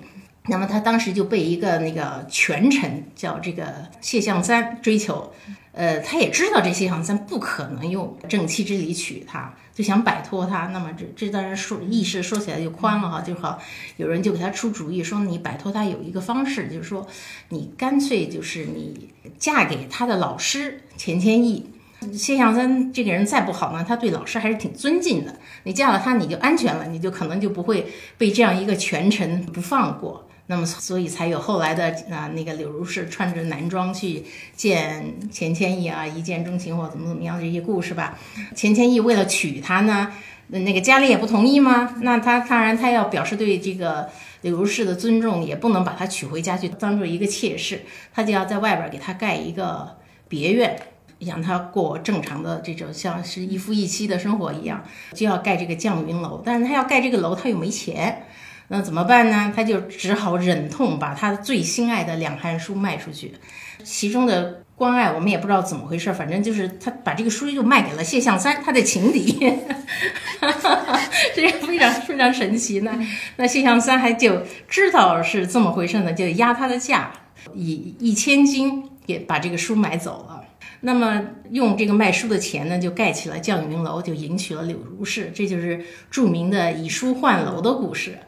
那么他当时就被一个那个权臣叫这个谢象三追求，呃，他也知道这谢象三不可能用正妻之礼娶她，就想摆脱他。那么这这当然说意识说起来就宽了哈，就好有人就给他出主意说，你摆脱他有一个方式，就是说你干脆就是你嫁给他的老师钱谦益。谢象三这个人再不好呢，他对老师还是挺尊敬的。你嫁了他，你就安全了，你就可能就不会被这样一个权臣不放过。那么，所以才有后来的啊，那个柳如是穿着男装去见钱谦益啊，一见钟情或怎么怎么样这些故事吧。钱谦益为了娶她呢，那个家里也不同意吗？那他当然他要表示对这个柳如是的尊重，也不能把她娶回家去当做一个妾室，他就要在外边给她盖一个别院，让她过正常的这种像是一夫一妻的生活一样，就要盖这个绛云楼。但是他要盖这个楼，他又没钱。那怎么办呢？他就只好忍痛把他最心爱的两汉书卖出去，其中的关爱我们也不知道怎么回事，反正就是他把这个书就卖给了谢象三，他的情敌，这个非常非常神奇。那那谢象三还就知道是这么回事呢，就压他的价，以一千金也把这个书买走了。那么用这个卖书的钱呢，就盖起了绛云楼，就迎娶了柳如是，这就是著名的以书换楼的故事。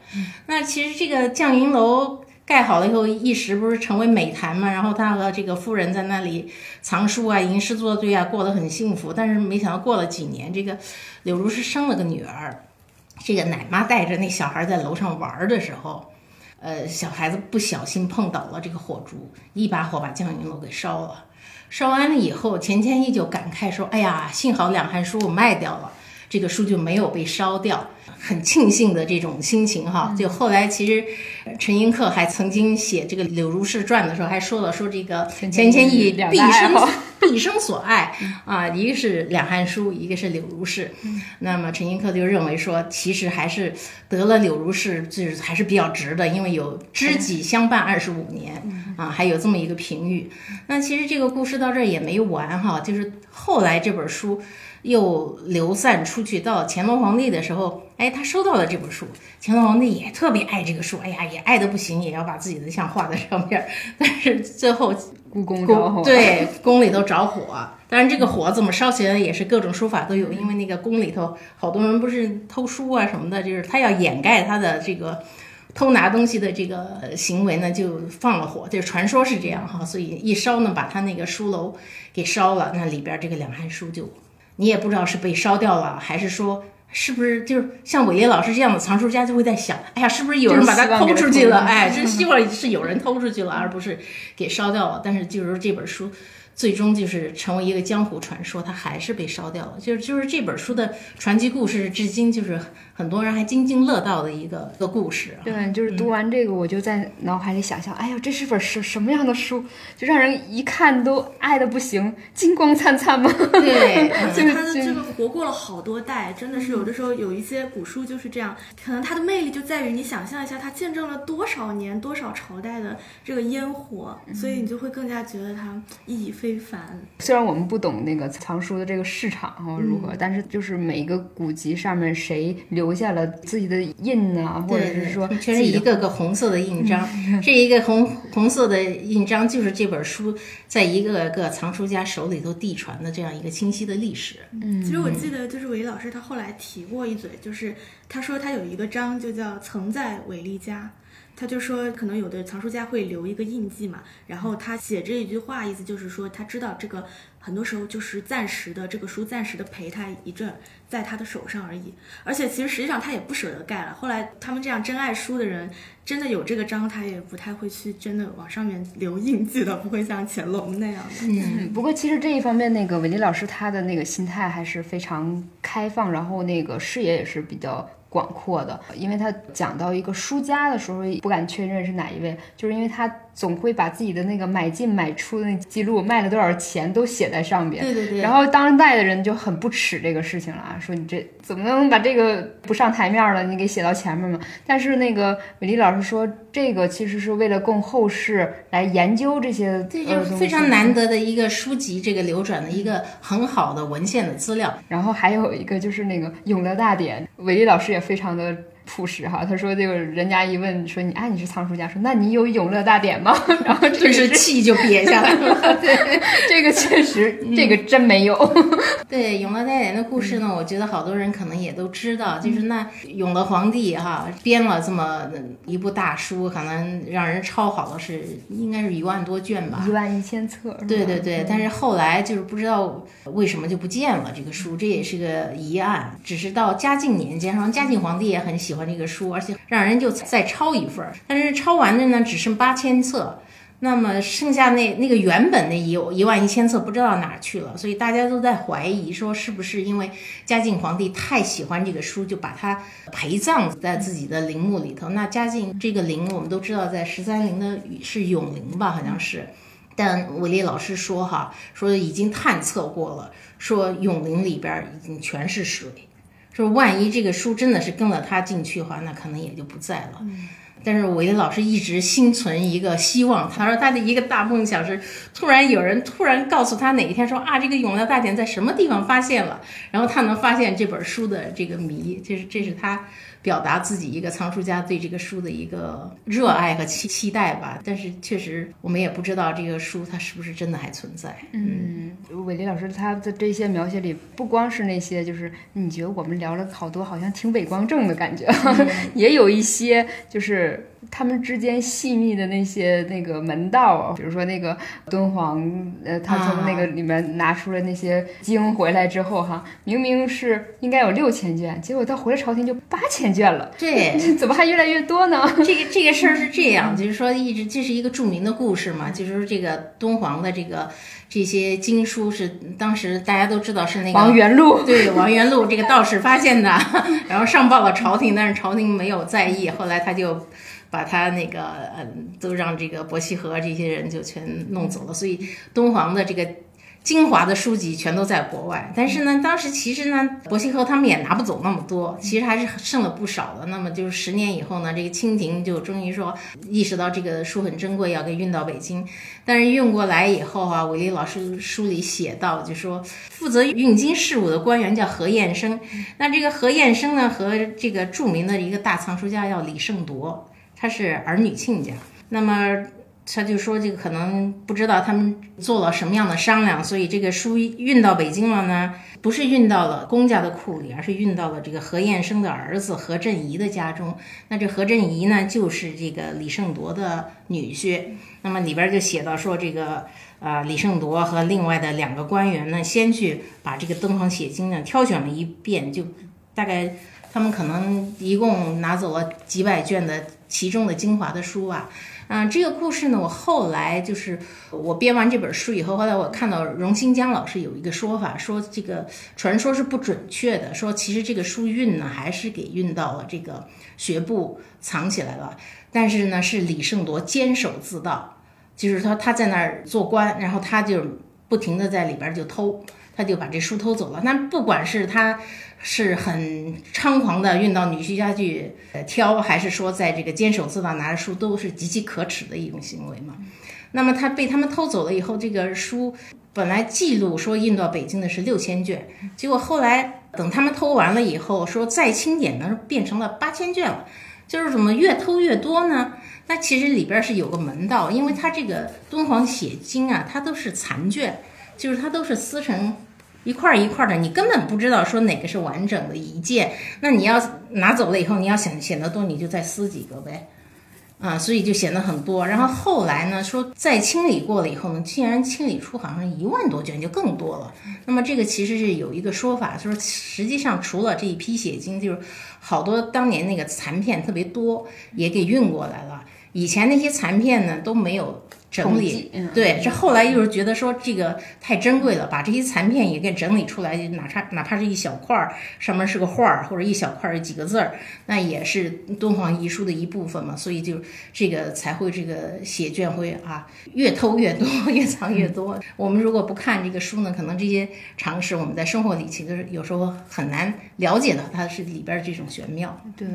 那其实这个绛云楼盖好了以后，一时不是成为美谈嘛？然后他和这个夫人在那里藏书啊、吟诗作对啊，过得很幸福。但是没想到过了几年，这个柳如是生了个女儿，这个奶妈带着那小孩在楼上玩的时候，呃，小孩子不小心碰倒了这个火烛，一把火把绛云楼给烧了。烧完了以后，钱谦益就感慨说：“哎呀，幸好两汉书我卖掉了，这个书就没有被烧掉，很庆幸的这种心情哈。”就后来其实陈寅恪还曾经写这个柳如是传的时候，还说了说这个钱谦益毕生 毕生所爱啊，一个是两汉书，一个是柳如是。那么陈寅恪就认为说，其实还是得了柳如是，就是还是比较值的，因为有知己相伴二十五年。啊，还有这么一个评语。那其实这个故事到这儿也没完哈，就是后来这本书又流散出去，到乾隆皇帝的时候，哎，他收到了这本书，乾隆皇帝也特别爱这个书，哎呀，也爱的不行，也要把自己的像画在上面。但是最后故宫着火，对，宫里头着火。当然这个火怎么烧起来也是各种说法都有，因为那个宫里头好多人不是偷书啊什么的，就是他要掩盖他的这个。偷拿东西的这个行为呢，就放了火，就是传说是这样哈，所以一烧呢，把他那个书楼给烧了，那里边这个两汉书就，你也不知道是被烧掉了，还是说是不是就是像伟业老师这样的藏书家就会在想，哎呀，是不是有人把它偷出去了？哎，真希望是有人偷出去了，而不是给烧掉了。但是就是这本书。最终就是成为一个江湖传说，它还是被烧掉了。就是就是这本书的传奇故事，至今就是很多人还津津乐道的一个一个故事。对，就是读完这个，我就在脑海里想象，哎呀，这是本什什么样的书？就让人一看都爱的不行，金光灿灿吗？对，而且它的这个活过了好多代，真的是有的时候有一些古书就是这样，可能它的魅力就在于你想象一下，它见证了多少年、多少朝代的这个烟火，所以你就会更加觉得它意义非。非凡。虽然我们不懂那个藏书的这个市场哈如何，但是就是每一个古籍上面谁留下了自己的印啊，或者是说全是一个个红色的印章，这一个红红色的印章就是这本书在一个个藏书家手里头递传的这样一个清晰的历史。嗯，其实我记得就是韦老师他后来提过一嘴，就是他说他有一个章就叫“曾在韦立家”。他就说，可能有的藏书家会留一个印记嘛，然后他写这一句话，意思就是说，他知道这个很多时候就是暂时的，这个书暂时的陪他一阵，在他的手上而已。而且其实实际上他也不舍得盖了。后来他们这样真爱书的人，真的有这个章，他也不太会去真的往上面留印记的，不会像乾隆那样的。嗯，不过其实这一方面，那个韦丽老师他的那个心态还是非常开放，然后那个视野也是比较。广阔的，因为他讲到一个书家的时候，不敢确认是哪一位，就是因为他总会把自己的那个买进买出的那记录，卖了多少钱都写在上边。对对对。然后当代的人就很不耻这个事情了啊，说你这怎么能把这个不上台面了，你给写到前面嘛？但是那个美丽老师说，这个其实是为了供后世来研究这些，这就非常难得的一个书籍，这个流转的一个很好的文献的资料。然后还有一个就是那个《永乐大典》，韦丽老师也。非常的朴实哈，他说这个人家一问说你哎你是藏书家，说那你有永乐大典吗？然后这是气就憋下来了。对，这个确实，这个真没有。对永乐大典的故事呢，我觉得好多人可能也都知道，就是那永乐皇帝哈编了这么一部大书，可能让人抄好了是应该是一万多卷吧，一万一千册。对对对，但是后来就是不知道为什么就不见了这个书，这也是个疑案。只是到嘉靖年间，好像嘉靖皇帝也很喜欢。这个书，而且让人就再抄一份儿，但是抄完的呢只剩八千册，那么剩下那那个原本的有一万一千册不知道哪去了，所以大家都在怀疑说是不是因为嘉靖皇帝太喜欢这个书，就把它陪葬在自己的陵墓里头。那嘉靖这个陵我们都知道在十三陵的是永陵吧，好像是，但韦烈老师说哈，说已经探测过了，说永陵里边已经全是水。说万一这个书真的是跟了他进去的话，那可能也就不在了。但是我也老师一直心存一个希望，他说他的一个大梦想是，突然有人突然告诉他哪一天说啊，这个永乐大典在什么地方发现了，然后他能发现这本书的这个谜，这是这是他。表达自己一个藏书家对这个书的一个热爱和期期待吧，但是确实我们也不知道这个书它是不是真的还存在。嗯，伟丽老师他的这些描写里，不光是那些，就是你觉得我们聊了好多，好像挺伪光正的感觉，也有一些就是。他们之间细密的那些那个门道，比如说那个敦煌，呃，他从那个里面拿出了那些经回来之后，哈，明明是应该有六千卷，结果他回了朝廷就八千卷了，这，怎么还越来越多呢？这个这个事儿是这样，就是说一直这是一个著名的故事嘛，就是说这个敦煌的这个这些经书是当时大家都知道是那个王元禄，对，王元禄 这个道士发现的，然后上报了朝廷，但是朝廷没有在意，后来他就。把他那个嗯，都让这个伯希和这些人就全弄走了，所以敦煌的这个精华的书籍全都在国外。但是呢，当时其实呢，伯希和他们也拿不走那么多，其实还是剩了不少的。那么就是十年以后呢，这个清廷就终于说意识到这个书很珍贵，要给运到北京。但是运过来以后啊，韦丽老师书里写到，就说负责运京事务的官员叫何彦生。那这个何彦生呢，和这个著名的一个大藏书家叫李胜铎。他是儿女亲家，那么他就说这个可能不知道他们做了什么样的商量，所以这个书运到北京了呢，不是运到了公家的库里，而是运到了这个何彦生的儿子何振仪的家中。那这何振仪呢，就是这个李胜铎的女婿。那么里边就写到说，这个呃李胜铎和另外的两个官员呢，先去把这个敦煌写经呢挑选了一遍，就大概他们可能一共拿走了几百卷的。其中的精华的书啊，啊，这个故事呢，我后来就是我编完这本书以后，后来我看到荣新江老师有一个说法，说这个传说是不准确的，说其实这个书运呢还是给运到了这个学部藏起来了，但是呢是李胜铎监守自盗，就是说他在那儿做官，然后他就不停的在里边就偷，他就把这书偷走了。那不管是他。是很猖狂的运到女婿家去挑，还是说在这个监守自盗拿着书，都是极其可耻的一种行为嘛？那么他被他们偷走了以后，这个书本来记录说运到北京的是六千卷，结果后来等他们偷完了以后，说再清点呢，变成了八千卷了。就是怎么越偷越多呢？那其实里边是有个门道，因为它这个敦煌写经啊，它都是残卷，就是它都是撕成。一块一块的，你根本不知道说哪个是完整的一件。那你要拿走了以后，你要想显得多，你就再撕几个呗。啊，所以就显得很多。然后后来呢，说再清理过了以后呢，竟然清理出好像一万多卷，就更多了。那么这个其实是有一个说法，说实际上除了这一批写经，就是好多当年那个残片特别多，也给运过来了。以前那些残片呢都没有。整理，对，这后来又是觉得说这个太珍贵了，把这些残片也给整理出来，哪怕哪怕是一小块儿，上面是个画儿，或者一小块儿几个字儿，那也是敦煌遗书的一部分嘛，所以就这个才会这个写卷会啊，越偷越多，越藏越多。我们如果不看这个书呢，可能这些常识我们在生活里其实有时候很难了解到它是里边这种玄妙。对，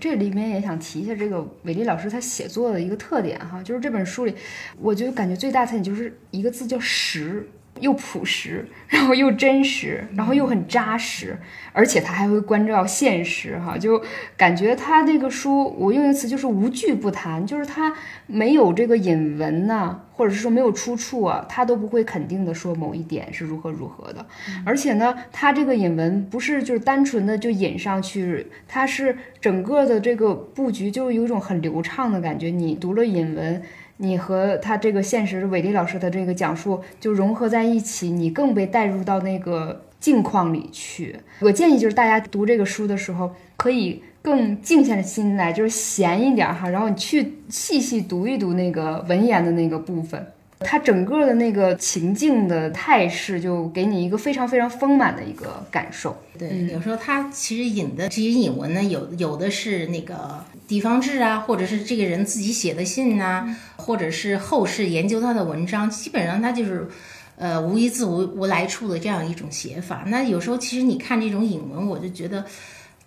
这里面也想提一下这个伟丽老师他写作的一个特点哈，就是这本书里。我就感觉最大特点就是一个字叫实，又朴实，然后又真实，然后又很扎实，而且他还会关照现实哈，就感觉他这个书，我用一个词就是无惧不谈，就是他没有这个引文呐，或者是说没有出处啊，他都不会肯定的说某一点是如何如何的，而且呢，他这个引文不是就是单纯的就引上去，他是整个的这个布局就有一种很流畅的感觉，你读了引文。你和他这个现实伟丽老师的这个讲述就融合在一起，你更被带入到那个境况里去。我建议就是大家读这个书的时候，可以更静下心来，就是闲一点哈，然后你去细细读一读那个文言的那个部分。它整个的那个情境的态势，就给你一个非常非常丰满的一个感受。对，有时候他其实引的这些引文呢，有有的是那个地方志啊，或者是这个人自己写的信呐，或者是后世研究他的文章，基本上他就是，呃，无一字无无来处的这样一种写法。那有时候其实你看这种引文，我就觉得。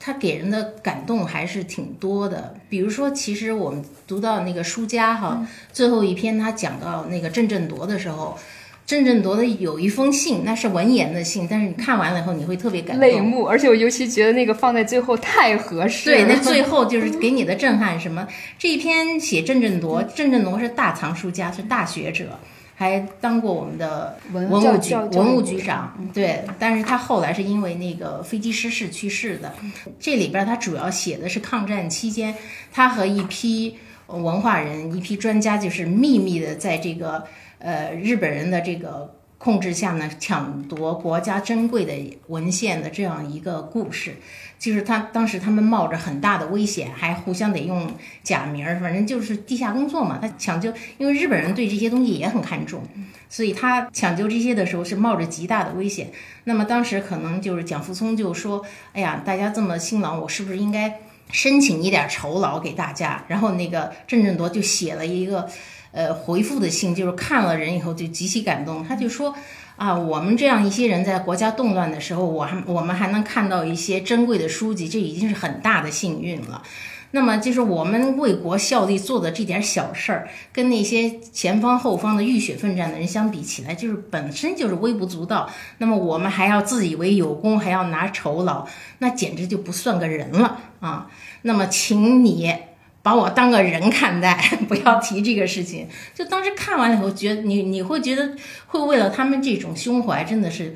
他给人的感动还是挺多的，比如说，其实我们读到那个书家哈，最后一篇他讲到那个郑振铎的时候，郑振铎的有一封信，那是文言的信，但是你看完了以后，你会特别感动，泪目，而且我尤其觉得那个放在最后太合适。对，那最后就是给你的震撼什么？这一篇写郑振铎，郑振铎是大藏书家，是大学者。还当过我们的文物局文物局长，对，但是他后来是因为那个飞机失事去世的。这里边他主要写的是抗战期间，他和一批文化人、一批专家，就是秘密的在这个呃日本人的这个。控制下呢，抢夺国家珍贵的文献的这样一个故事，就是他当时他们冒着很大的危险，还互相得用假名儿，反正就是地下工作嘛。他抢救，因为日本人对这些东西也很看重，所以他抢救这些的时候是冒着极大的危险。那么当时可能就是蒋福聪就说：“哎呀，大家这么辛劳，我是不是应该申请一点酬劳给大家？”然后那个郑振铎就写了一个。呃，回复的信就是看了人以后就极其感动。他就说啊，我们这样一些人在国家动乱的时候，我还我们还能看到一些珍贵的书籍，这已经是很大的幸运了。那么就是我们为国效力做的这点小事儿，跟那些前方后方的浴血奋战的人相比起来，就是本身就是微不足道。那么我们还要自以为有功，还要拿酬劳，那简直就不算个人了啊。那么，请你。把我当个人看待，不要提这个事情。就当时看完以后，觉得你你会觉得会为了他们这种胸怀，真的是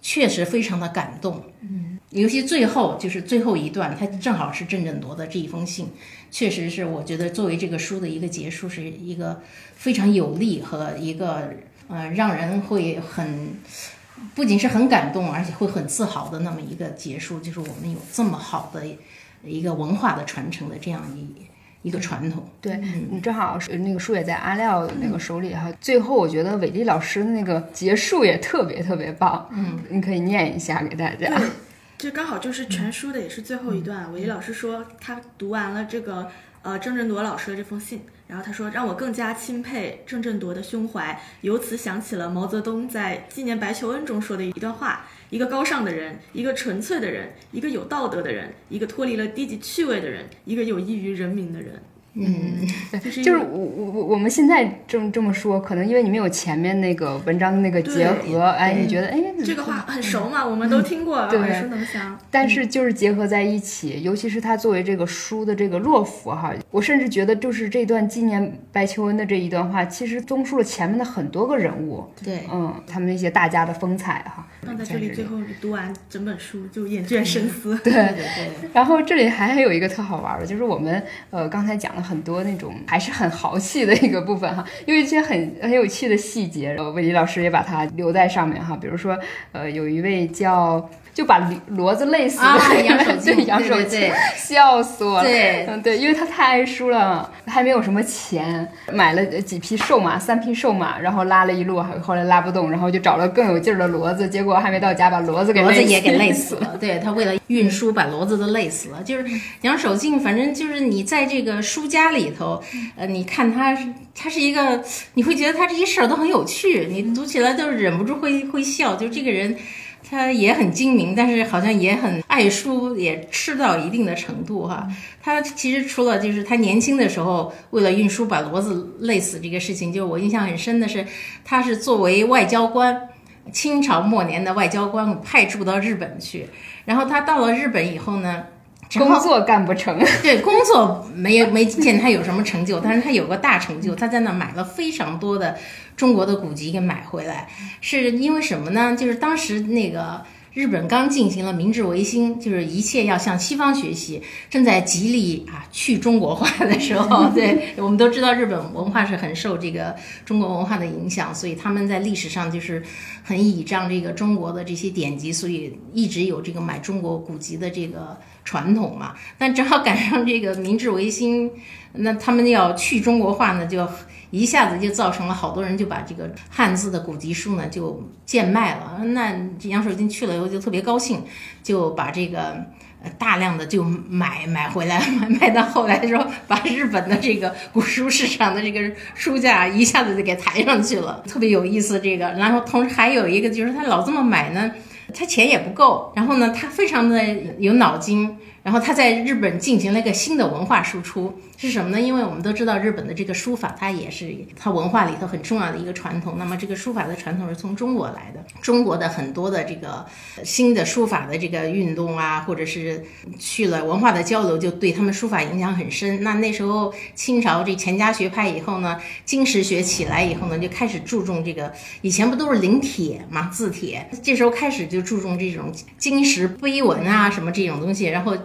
确实非常的感动。嗯，尤其最后就是最后一段，它正好是郑振铎的这一封信，确实是我觉得作为这个书的一个结束，是一个非常有力和一个呃让人会很不仅是很感动，而且会很自豪的那么一个结束。就是我们有这么好的一个文化的传承的这样一。一个传统，对你正好是那个书也在阿廖那个手里哈。最后我觉得伟丽老师的那个结束也特别特别棒，嗯，你可以念一下给大家。这刚好就是全书的也是最后一段。伟丽老师说他读完了这个呃郑振铎老师的这封信，然后他说让我更加钦佩郑振铎的胸怀，由此想起了毛泽东在纪念白求恩中说的一段话。一个高尚的人，一个纯粹的人，一个有道德的人，一个脱离了低级趣味的人，一个有益于人民的人。嗯，就是我我我我们现在这么这么说，可能因为你们有前面那个文章的那个结合，哎，你觉得哎，这个话很熟嘛？我们都听过，对，耳熟能详。但是就是结合在一起，尤其是他作为这个书的这个落幅哈，我甚至觉得，就是这段纪念白求恩的这一段话，其实综述了前面的很多个人物，对，嗯，他们那些大家的风采哈。那在这里，最后你读完整本书就厌倦深思。对对对。然后这里还有一个特好玩的，就是我们呃刚才讲了很多那种还是很豪气的一个部分哈，因为一些很很有趣的细节，呃，魏迪老师也把它留在上面哈，比如说呃有一位叫。就把骡子累死啊，杨守 对杨守对，笑死我了。对，嗯对，因为他太爱书了，还没有什么钱，买了几匹瘦马，三匹瘦马，然后拉了一路，后来拉不动，然后就找了更有劲儿的骡子，结果还没到家，把骡子给骡子也给累死了。对他为了运输，把骡子都累死了。就是杨守敬，反正就是你在这个书家里头，呃，你看他，他是一个，你会觉得他这些事儿都很有趣，你读起来都忍不住会会笑，就这个人。他也很精明，但是好像也很爱书，也吃到一定的程度哈。他其实除了就是他年轻的时候为了运输把骡子累死这个事情，就我印象很深的是，他是作为外交官，清朝末年的外交官派驻到日本去，然后他到了日本以后呢。工作干不成，对工作没有没见他有什么成就，但是他有个大成就，他在那买了非常多的中国的古籍给买回来，是因为什么呢？就是当时那个日本刚进行了明治维新，就是一切要向西方学习，正在极力啊去中国化的时候，对我们都知道日本文化是很受这个中国文化的影响，所以他们在历史上就是很倚仗这个中国的这些典籍，所以一直有这个买中国古籍的这个。传统嘛，但正好赶上这个明治维新，那他们要去中国化呢，就一下子就造成了好多人就把这个汉字的古籍书呢就贱卖了。那杨守金去了以后就特别高兴，就把这个大量的就买买回来，买卖到后来的时候，把日本的这个古书市场的这个书价一下子就给抬上去了，特别有意思。这个，然后同时还有一个就是他老这么买呢。他钱也不够，然后呢，他非常的有脑筋。然后他在日本进行了一个新的文化输出，是什么呢？因为我们都知道日本的这个书法，它也是它文化里头很重要的一个传统。那么这个书法的传统是从中国来的，中国的很多的这个新的书法的这个运动啊，或者是去了文化的交流，就对他们书法影响很深。那那时候清朝这钱家学派以后呢，金石学起来以后呢，就开始注重这个，以前不都是临帖嘛，字帖，这时候开始就注重这种金石碑文啊什么这种东西，然后。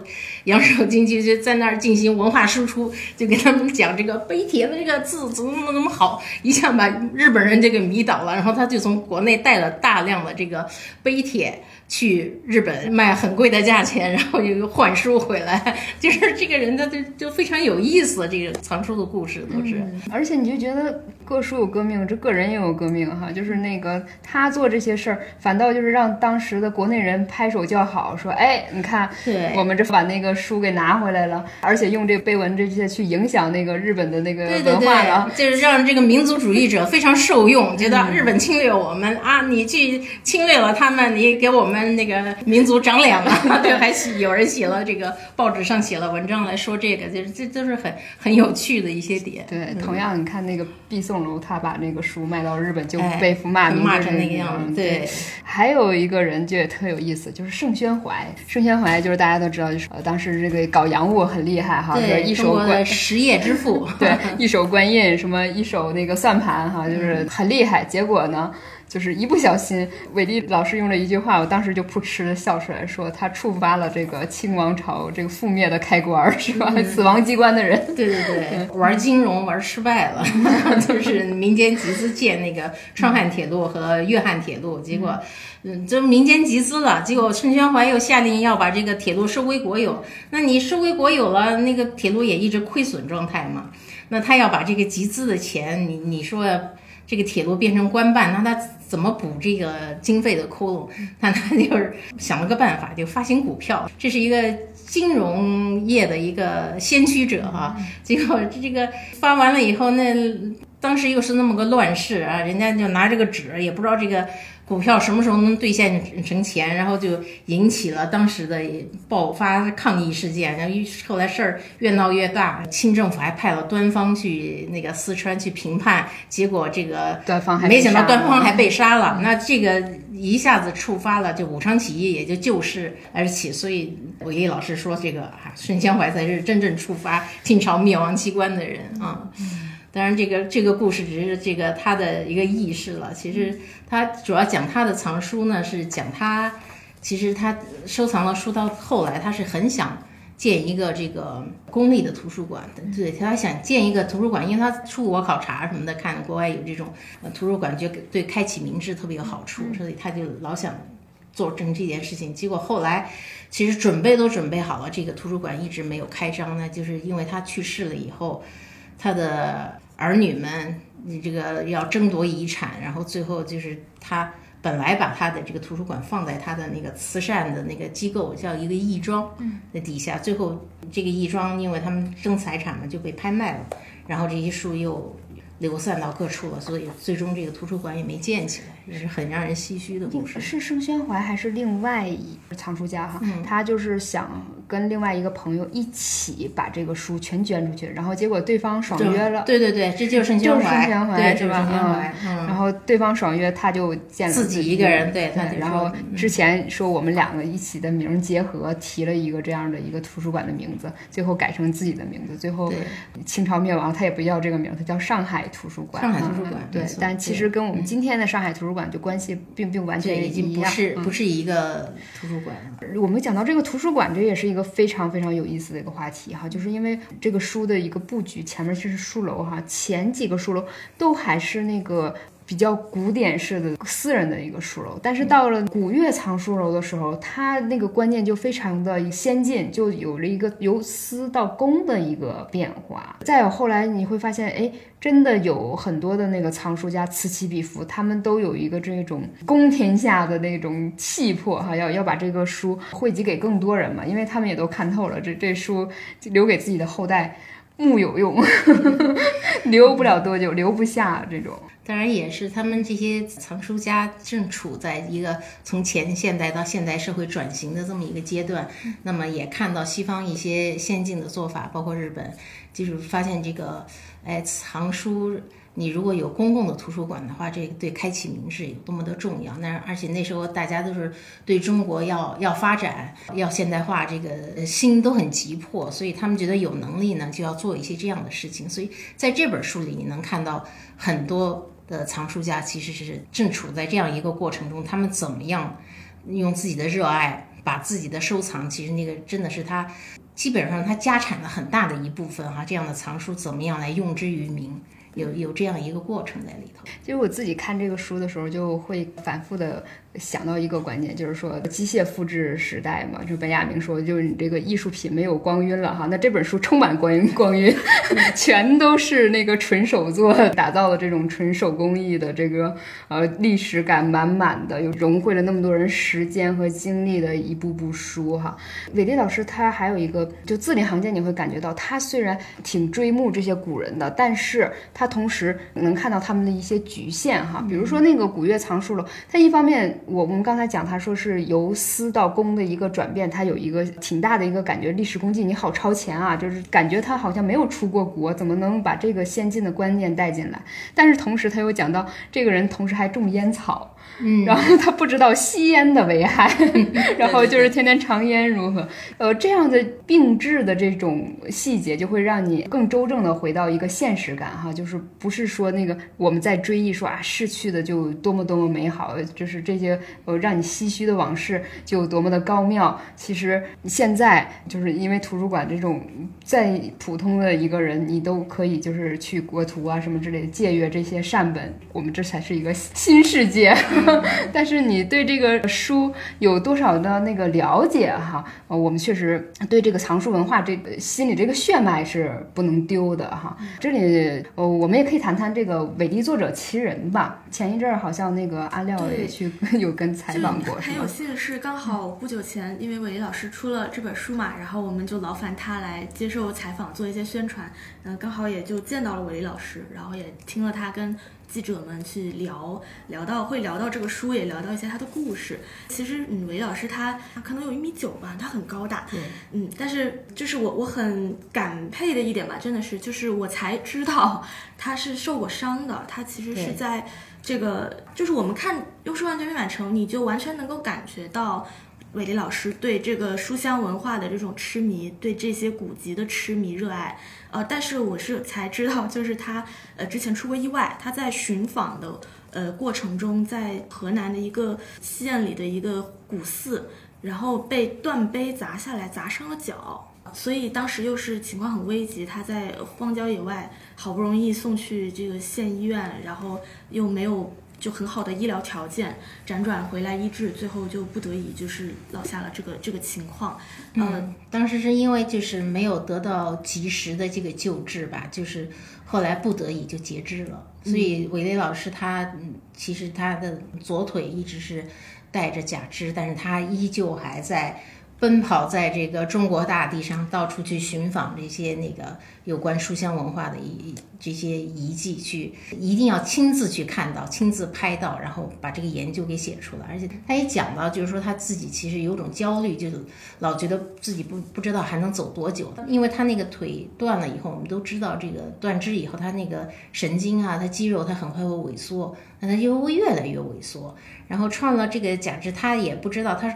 杨守敬就就在那儿进行文化输出，就给他们讲这个碑帖的这个字怎么怎么怎么好，一下把日本人就给迷倒了。然后他就从国内带了大量的这个碑帖。去日本卖很贵的价钱，然后又换书回来，就是这个人他就就非常有意思。这个藏书的故事都是，而且你就觉得各书有各命，这个人也有各命哈。就是那个他做这些事儿，反倒就是让当时的国内人拍手叫好，说：“哎，你看，对，我们这把那个书给拿回来了，而且用这碑文这些去影响那个日本的那个文化了，就是让这个民族主义者非常受用，觉得日本侵略我们啊，你去侵略了他们，你给我们。”那个民族长脸了，对，还写有人写了这个报纸上写了文章来说这个，就是这都是很很有趣的一些点。对，同样你看那个毕宋楼，他把那个书卖到日本就被俘骂骂成那个样子。对，还有一个人就也特有意思，就是盛宣怀。盛宣怀就是大家都知道，就是当时这个搞洋务很厉害哈，就是一手观实业之父，对，一手官印，什么一手那个算盘哈，就是很厉害。结果呢？就是一不小心，伟利老师用了一句话，我当时就扑哧的笑出来，说他触发了这个清王朝这个覆灭的开关，是吧？死亡机关的人，对对对，玩金融玩失败了，就是民间集资建那个川汉铁路和粤汉铁路，结果，嗯，就民间集资了，结果孙宣怀又下令要把这个铁路收归国有，那你收归国有了，那个铁路也一直亏损状态嘛，那他要把这个集资的钱，你你说。这个铁路变成官办，那他怎么补这个经费的窟窿？那他就是想了个办法，就发行股票。这是一个金融业的一个先驱者哈。结果这个发完了以后，那当时又是那么个乱世啊，人家就拿这个纸，也不知道这个股票什么时候能兑现成钱，然后就引起了当时的爆发抗议事件，然后后来事儿越闹越大，清政府还派了端方去那个四川去评判，结果这个端方还没想到端方还被杀了，那这个一下子触发了，就武昌起义也就就事而起，所以韦力老师说这个啊，孙江淮才是真正触发清朝灭亡机关的人啊。当然，这个这个故事只是这个他的一个轶事了。其实他主要讲他的藏书呢，是讲他其实他收藏了书，到后来他是很想建一个这个公立的图书馆的。对他想建一个图书馆，因为他出国考察什么的，看国外有这种图书馆，觉得对开启民智特别有好处，所以他就老想做成这件事情。结果后来其实准备都准备好了，这个图书馆一直没有开张呢，就是因为他去世了以后，他的。儿女们，你这个要争夺遗产，然后最后就是他本来把他的这个图书馆放在他的那个慈善的那个机构，叫一个义庄那底下，最后这个义庄因为他们争财产嘛，就被拍卖了，然后这些书又。流散到各处了，所以最终这个图书馆也没建起来，也是很让人唏嘘的故事。是盛宣怀还是另外一藏书家哈？他就是想跟另外一个朋友一起把这个书全捐出去，然后结果对方爽约了。对对对，这就是盛宣怀，对，是吧？嗯。然后对方爽约，他就见了自己一个人，对，然后之前说我们两个一起的名结合，提了一个这样的一个图书馆的名字，最后改成自己的名字，最后清朝灭亡，他也不叫这个名，他叫上海。图书馆，上海图书馆，对，但其实跟我们今天的上海图书馆就关系并并完全已经不是不是一个图书馆。我们讲到这个图书馆，这也是一个非常非常有意思的一个话题哈，就是因为这个书的一个布局，前面就是书楼哈，前几个书楼都还是那个。比较古典式的私人的一个书楼，但是到了古月藏书楼的时候，它那个观念就非常的先进，就有了一个由私到公的一个变化。再有后来你会发现，哎，真的有很多的那个藏书家此起彼伏，他们都有一个这种公天下的那种气魄哈，要要把这个书汇集给更多人嘛，因为他们也都看透了，这这书留给自己的后代木有用，留不了多久，留不下这种。当然也是，他们这些藏书家正处在一个从前现代到现代社会转型的这么一个阶段，那么也看到西方一些先进的做法，包括日本，就是发现这个，哎，藏书你如果有公共的图书馆的话，这对开启民智有多么的重要。那而且那时候大家都是对中国要要发展、要现代化，这个心都很急迫，所以他们觉得有能力呢，就要做一些这样的事情。所以在这本书里，你能看到很多。的藏书家其实是正处在这样一个过程中，他们怎么样用自己的热爱，把自己的收藏，其实那个真的是他基本上他家产的很大的一部分哈，这样的藏书怎么样来用之于民？有有这样一个过程在里头。其实我自己看这个书的时候，就会反复的想到一个观念，就是说机械复制时代嘛，就本雅明说，就是你这个艺术品没有光晕了哈。那这本书充满光晕，光晕，全都是那个纯手作打造的这种纯手工艺的这个呃历史感满满的，又融汇了那么多人时间和精力的一部部书哈。伟丽老师他还有一个，就字里行间你会感觉到，他虽然挺追慕这些古人的，但是他。同时能看到他们的一些局限哈，比如说那个古月藏书楼，它一方面我我们刚才讲，他说是由私到公的一个转变，他有一个挺大的一个感觉，历史功绩你好超前啊，就是感觉他好像没有出过国，怎么能把这个先进的观念带进来？但是同时他又讲到这个人同时还种烟草。嗯，然后他不知道吸烟的危害，然后就是天天尝烟如何？呃，这样的并置的这种细节，就会让你更周正的回到一个现实感哈，就是不是说那个我们在追忆说啊逝去的就多么多么美好，就是这些呃让你唏嘘的往事就多么的高妙。其实现在就是因为图书馆这种再普通的一个人，你都可以就是去国图啊什么之类的借阅这些善本，我们这才是一个新世界。但是你对这个书有多少的那个了解哈？呃，我们确实对这个藏书文化这个心里这个血脉是不能丢的哈。这里呃，我们也可以谈谈这个伟力作者其人吧。前一阵儿好像那个阿廖也去 有跟采访过，很有幸是刚好不久前，因为伟力老师出了这本书嘛，然后我们就劳烦他来接受采访，做一些宣传。嗯，刚好也就见到了伟力老师，然后也听了他跟。记者们去聊聊到会聊到这个书，也聊到一些他的故事。其实，嗯，韦老师他可能有一米九吧，他很高大，对，嗯，但是就是我我很感佩的一点吧，真的是就是我才知道他是受过伤的，他其实是在这个就是我们看《优书万卷编码城》，你就完全能够感觉到。韦礼老师对这个书香文化的这种痴迷，对这些古籍的痴迷热爱，呃，但是我是才知道，就是他呃之前出过意外，他在寻访的呃过程中，在河南的一个县里的一个古寺，然后被断碑砸下来，砸伤了脚。所以当时又是情况很危急，他在荒郊野外好不容易送去这个县医院，然后又没有就很好的医疗条件，辗转回来医治，最后就不得已就是落下了这个这个情况。呃，嗯，当时是因为就是没有得到及时的这个救治吧，就是后来不得已就截肢了。所以韦雷老师他嗯，其实他的左腿一直是带着假肢，但是他依旧还在。奔跑在这个中国大地上，到处去寻访这些那个有关书香文化的一这些遗迹，去一定要亲自去看到、亲自拍到，然后把这个研究给写出来。而且他也讲到，就是说他自己其实有种焦虑，就是老觉得自己不不知道还能走多久，因为他那个腿断了以后，我们都知道这个断肢以后，他那个神经啊，他肌肉他很快会萎缩，那他就会越来越萎缩。然后创了这个假肢，他也不知道，他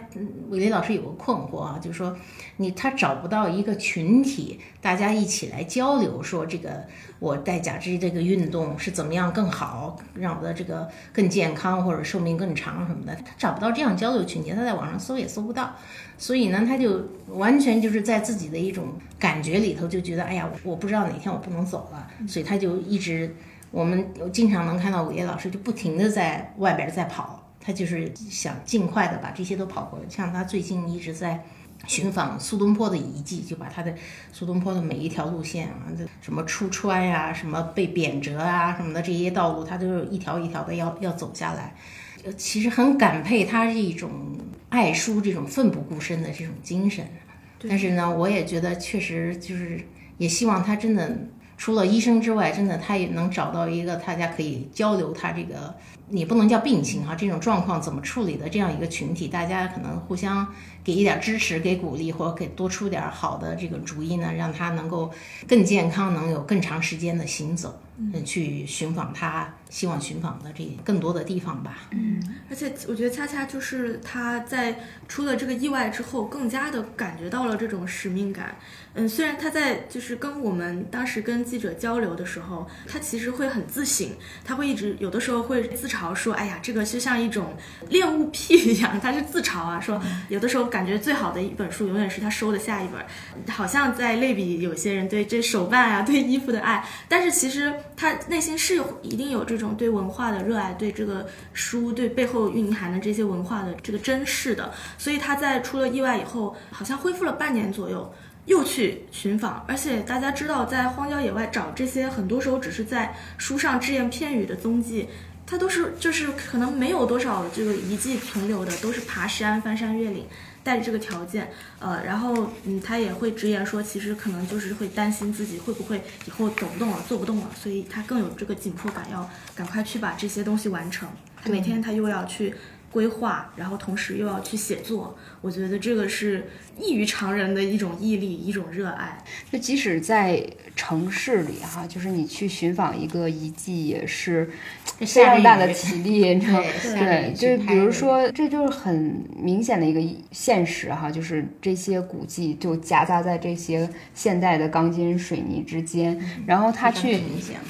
韦雷老师有个困惑啊，就是说你他找不到一个群体，大家一起来交流，说这个我戴假肢这个运动是怎么样更好，让我的这个更健康或者寿命更长什么的，他找不到这样交流群体，他在网上搜也搜不到，所以呢，他就完全就是在自己的一种感觉里头就觉得，哎呀，我不知道哪天我不能走了，所以他就一直，我们经常能看到韦雷老师就不停的在外边在跑。他就是想尽快的把这些都跑过来，像他最近一直在寻访苏东坡的遗迹，就把他的苏东坡的每一条路线啊，什么出川呀、什么被贬谪啊什么的这些道路，他都是一条一条的要要走下来。呃，其实很感佩他这种爱书、这种奋不顾身的这种精神。但是呢，我也觉得确实就是也希望他真的除了医生之外，真的他也能找到一个大家可以交流他这个。你不能叫病情哈，这种状况怎么处理的这样一个群体，大家可能互相给一点支持、给鼓励，或者给多出点好的这个主意呢，让他能够更健康，能有更长时间的行走，嗯，去寻访他希望寻访的这更多的地方吧。嗯，而且我觉得恰恰就是他在出了这个意外之后，更加的感觉到了这种使命感。嗯，虽然他在就是跟我们当时跟记者交流的时候，他其实会很自省，他会一直有的时候会自嘲说：“哎呀，这个就像一种恋物癖一样。”他是自嘲啊，说有的时候感觉最好的一本书永远是他收的下一本，好像在类比有些人对这手办啊、对衣服的爱。但是其实他内心是一定有这这种对文化的热爱，对这个书对背后蕴含的这些文化的这个珍视的。所以他在出了意外以后，好像恢复了半年左右。又去寻访，而且大家知道，在荒郊野外找这些，很多时候只是在书上只言片语的踪迹，它都是就是可能没有多少这个遗迹存留的，都是爬山、翻山越岭，带着这个条件，呃，然后嗯，他也会直言说，其实可能就是会担心自己会不会以后走不动了、做不动了，所以他更有这个紧迫感，要赶快去把这些东西完成。他每天他又要去规划，然后同时又要去写作，我觉得这个是。异于常人的一种毅力，一种热爱。就即使在城市里哈，就是你去寻访一个遗迹，也是非常大的体力，你知道吗？对，就是比如说，这就是很明显的一个现实哈，就是这些古迹就夹杂在这些现代的钢筋水泥之间，然后他去，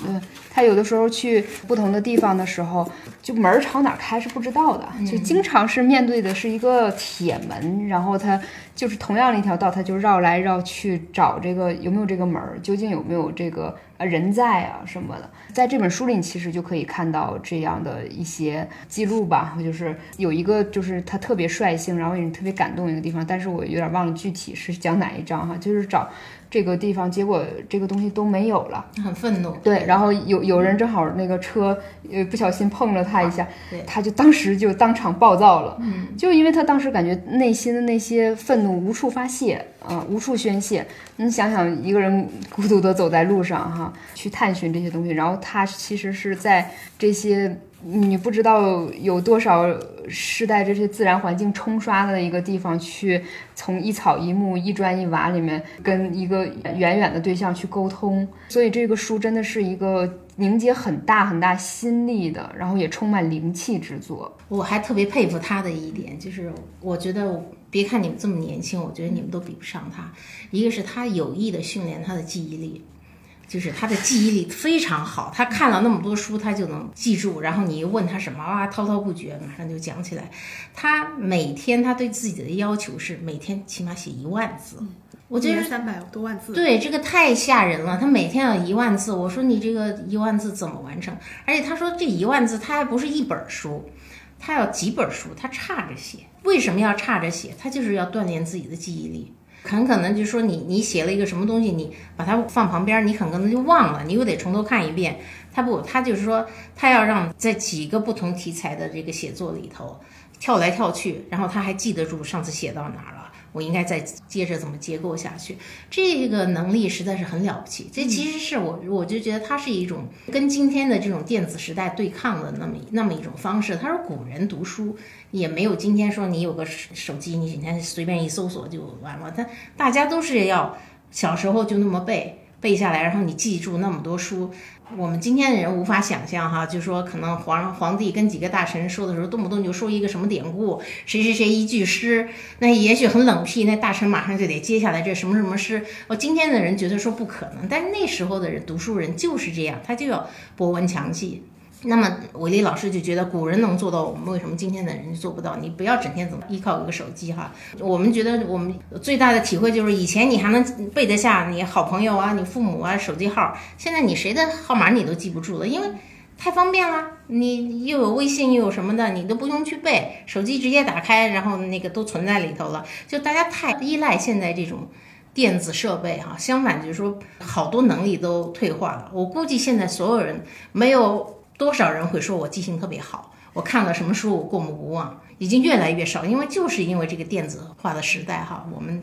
对，他有的时候去不同的地方的时候，就门朝哪开是不知道的，就经常是面对的是一个铁门，然后他。就是同样的一条道，他就绕来绕去找这个有没有这个门儿，究竟有没有这个呃人在啊什么的。在这本书里，你其实就可以看到这样的一些记录吧。就是有一个，就是他特别率性，然后也特别感动一个地方，但是我有点忘了具体是讲哪一章哈。就是找这个地方，结果这个东西都没有了，很愤怒。对，然后有有人正好那个车呃不小心碰了他一下，他就当时就当场暴躁了。嗯，就因为他当时感觉内心的那些愤怒无处发泄啊，无处宣泄。你想想，一个人孤独的走在路上哈。哈，去探寻这些东西。然后他其实是在这些你不知道有多少世代这些自然环境冲刷的一个地方去，从一草一木、一砖一瓦里面跟一个远远的对象去沟通。所以这个书真的是一个凝结很大很大心力的，然后也充满灵气之作。我还特别佩服他的一点，就是我觉得，别看你们这么年轻，我觉得你们都比不上他。一个是他有意的训练他的记忆力，就是他的记忆力非常好，他看了那么多书，他就能记住。然后你一问他什么啊，滔滔不绝，马上就讲起来。他每天他对自己的要求是每天起码写一万字，我觉得三百多万字，对这个太吓人了。他每天要一万字，我说你这个一万字怎么完成？而且他说这一万字他还不是一本书。他要几本书，他差着写。为什么要差着写？他就是要锻炼自己的记忆力。很可能就是说，你你写了一个什么东西，你把它放旁边，你很可能就忘了，你又得从头看一遍。他不，他就是说，他要让在几个不同题材的这个写作里头跳来跳去，然后他还记得住上次写到哪了。我应该再接着怎么结构下去？这个能力实在是很了不起。这其实是我，我就觉得它是一种跟今天的这种电子时代对抗的那么那么一种方式。他说古人读书也没有今天说你有个手机，你今天随便一搜索就完了。他大家都是要小时候就那么背背下来，然后你记住那么多书。我们今天的人无法想象哈，就说可能皇皇帝跟几个大臣说的时候，动不动就说一个什么典故，谁谁谁一句诗，那也许很冷僻，那大臣马上就得接下来这什么什么诗。我今天的人觉得说不可能，但是那时候的人读书人就是这样，他就要博闻强记。那么韦丽老师就觉得古人能做到，我们为什么今天的人做不到？你不要整天怎么依靠一个手机哈。我们觉得我们最大的体会就是，以前你还能背得下你好朋友啊、你父母啊手机号，现在你谁的号码你都记不住了，因为太方便了。你又有微信又有什么的，你都不用去背，手机直接打开，然后那个都存在里头了。就大家太依赖现在这种电子设备哈，相反就是说好多能力都退化了。我估计现在所有人没有。多少人会说我记性特别好？我看了什么书我过目不忘？已经越来越少，因为就是因为这个电子化的时代哈，我们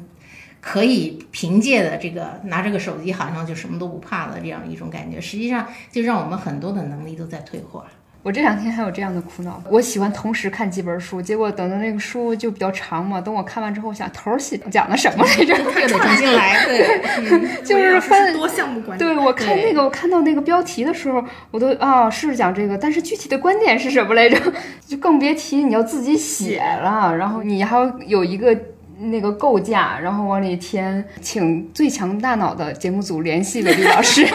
可以凭借的这个拿这个手机，好像就什么都不怕了这样一种感觉，实际上就让我们很多的能力都在退化。我这两天还有这样的苦恼，我喜欢同时看几本书，结果等到那个书就比较长嘛，等我看完之后想头儿写讲的什么来着，又得重新来，对，就是翻多项目管理。对我看那个，我看到那个标题的时候，我都啊是讲这个，但是具体的观点是什么来着？就更别提你要自己写了，然后你还要有一个那个构架，然后往里填。请最强大脑的节目组联系韦丽老师。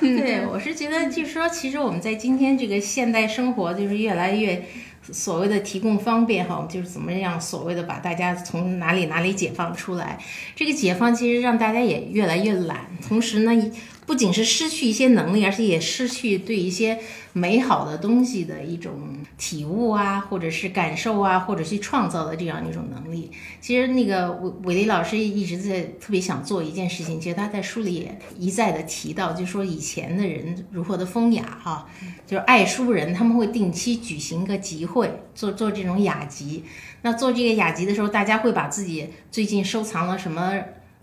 对，我是觉得，就是说，其实我们在今天这个现代生活，就是越来越所谓的提供方便哈，就是怎么样所谓的把大家从哪里哪里解放出来。这个解放其实让大家也越来越懒，同时呢。不仅是失去一些能力，而且也失去对一些美好的东西的一种体悟啊，或者是感受啊，或者去创造的这样一种能力。其实那个韦韦雷老师一直在特别想做一件事情，其实他在书里也一再的提到，就说以前的人如何的风雅哈，就是爱书人他们会定期举行一个集会，做做这种雅集。那做这个雅集的时候，大家会把自己最近收藏了什么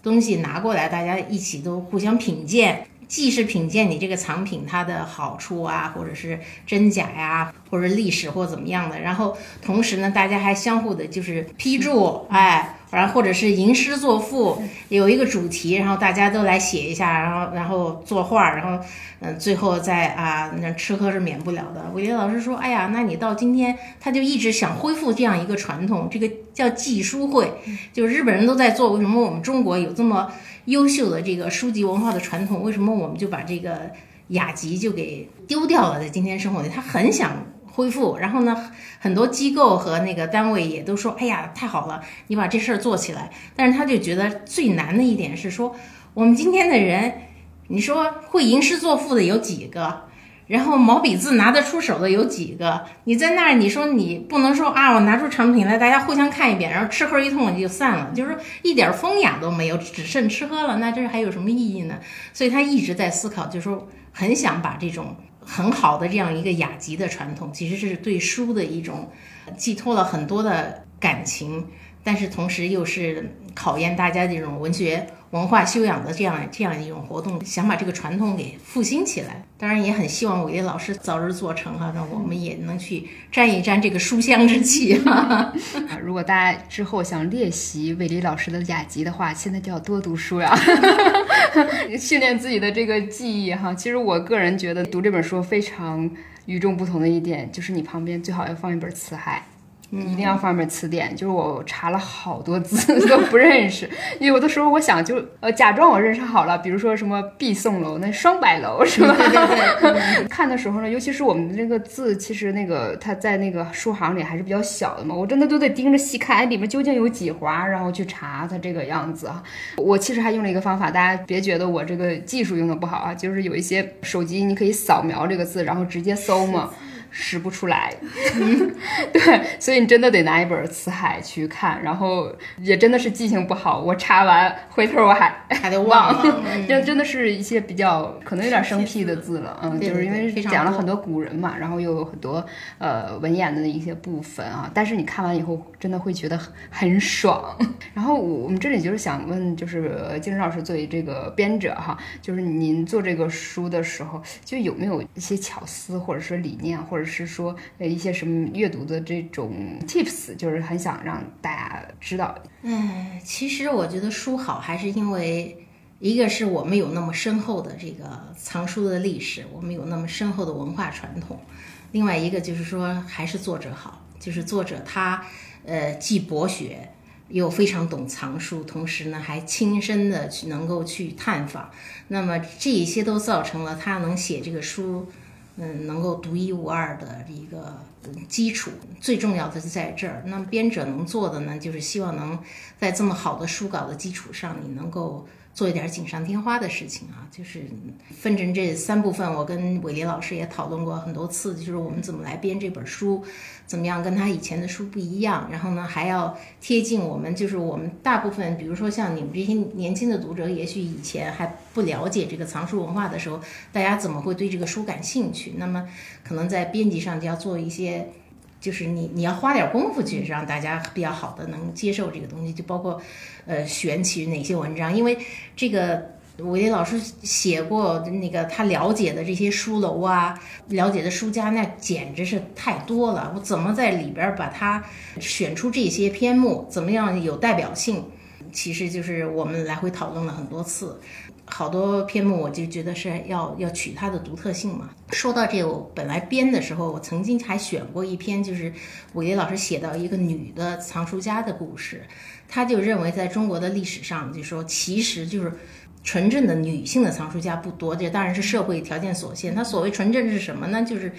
东西拿过来，大家一起都互相品鉴。既是品鉴你这个藏品它的好处啊，或者是真假呀，或者历史或怎么样的，然后同时呢，大家还相互的就是批注，哎。然后或者是吟诗作赋，有一个主题，然后大家都来写一下，然后然后作画，然后嗯，最后再啊，那吃喝是免不了的。韦杰老师说：“哎呀，那你到今天，他就一直想恢复这样一个传统，这个叫寄书会，就日本人都在做，为什么我们中国有这么优秀的这个书籍文化的传统？为什么我们就把这个雅集就给丢掉了？在今天生活里，他很想。”恢复，然后呢，很多机构和那个单位也都说：“哎呀，太好了，你把这事儿做起来。”但是他就觉得最难的一点是说，我们今天的人，你说会吟诗作赋的有几个？然后毛笔字拿得出手的有几个？你在那儿，你说你不能说啊，我拿出成品来，大家互相看一遍，然后吃喝一通就散了，就是说一点风雅都没有，只剩吃喝了，那这还有什么意义呢？所以他一直在思考，就是说很想把这种。很好的这样一个雅集的传统，其实这是对书的一种寄托了很多的感情，但是同时又是考验大家这种文学文化修养的这样这样一种活动，想把这个传统给复兴起来。当然也很希望伟烈老师早日做成哈，让我们也能去沾一沾这个书香之气哈。啊，如果大家之后想练习伟丽老师的雅集的话，现在就要多读书呀，训练自己的这个记忆哈。其实我个人觉得读这本书非常与众不同的一点，就是你旁边最好要放一本词海。一定要放一本词典，就是我查了好多字 都不认识，有的时候我想就呃假装我认识好了，比如说什么碧颂楼那双百楼是吧？看的时候呢，尤其是我们的那个字，其实那个它在那个书行里还是比较小的嘛，我真的都得盯着细看，哎里面究竟有几划，然后去查它这个样子啊。我其实还用了一个方法，大家别觉得我这个技术用的不好啊，就是有一些手机你可以扫描这个字，然后直接搜嘛。识不出来，对，所以你真的得拿一本辞海去看，然后也真的是记性不好，我查完回头我还还得 忘，这真的是一些比较可能有点生僻的字了，嗯，就是因为讲了很多古人嘛，然后又有很多呃文言的一些部分啊，但是你看完以后真的会觉得很爽。然后我们这里就是想问，就是金晨老师作为这个编者哈，就是您做这个书的时候，就有没有一些巧思或者说理念或者是说呃一些什么阅读的这种 tips，就是很想让大家知道。嗯，其实我觉得书好还是因为一个是我们有那么深厚的这个藏书的历史，我们有那么深厚的文化传统；另外一个就是说还是作者好，就是作者他呃既博学又非常懂藏书，同时呢还亲身的去能够去探访，那么这一些都造成了他能写这个书。嗯，能够独一无二的一个基础，最重要的是在这儿。那么编者能做的呢，就是希望能在这么好的书稿的基础上，你能够。做一点锦上添花的事情啊，就是分成这三部分。我跟伟林老师也讨论过很多次，就是我们怎么来编这本书，怎么样跟他以前的书不一样。然后呢，还要贴近我们，就是我们大部分，比如说像你们这些年轻的读者，也许以前还不了解这个藏书文化的时候，大家怎么会对这个书感兴趣？那么可能在编辑上就要做一些。就是你，你要花点功夫去让大家比较好的能接受这个东西，就包括，呃，选取哪些文章，因为这个伟老师写过那个他了解的这些书楼啊，了解的书家，那简直是太多了。我怎么在里边把它选出这些篇目，怎么样有代表性？其实就是我们来回讨论了很多次。好多篇目我就觉得是要要取它的独特性嘛。说到这个，我本来编的时候，我曾经还选过一篇，就是伟杰老师写到一个女的藏书家的故事。他就认为，在中国的历史上，就说其实就是纯正的女性的藏书家不多。这当然是社会条件所限。他所谓纯正是什么呢？就是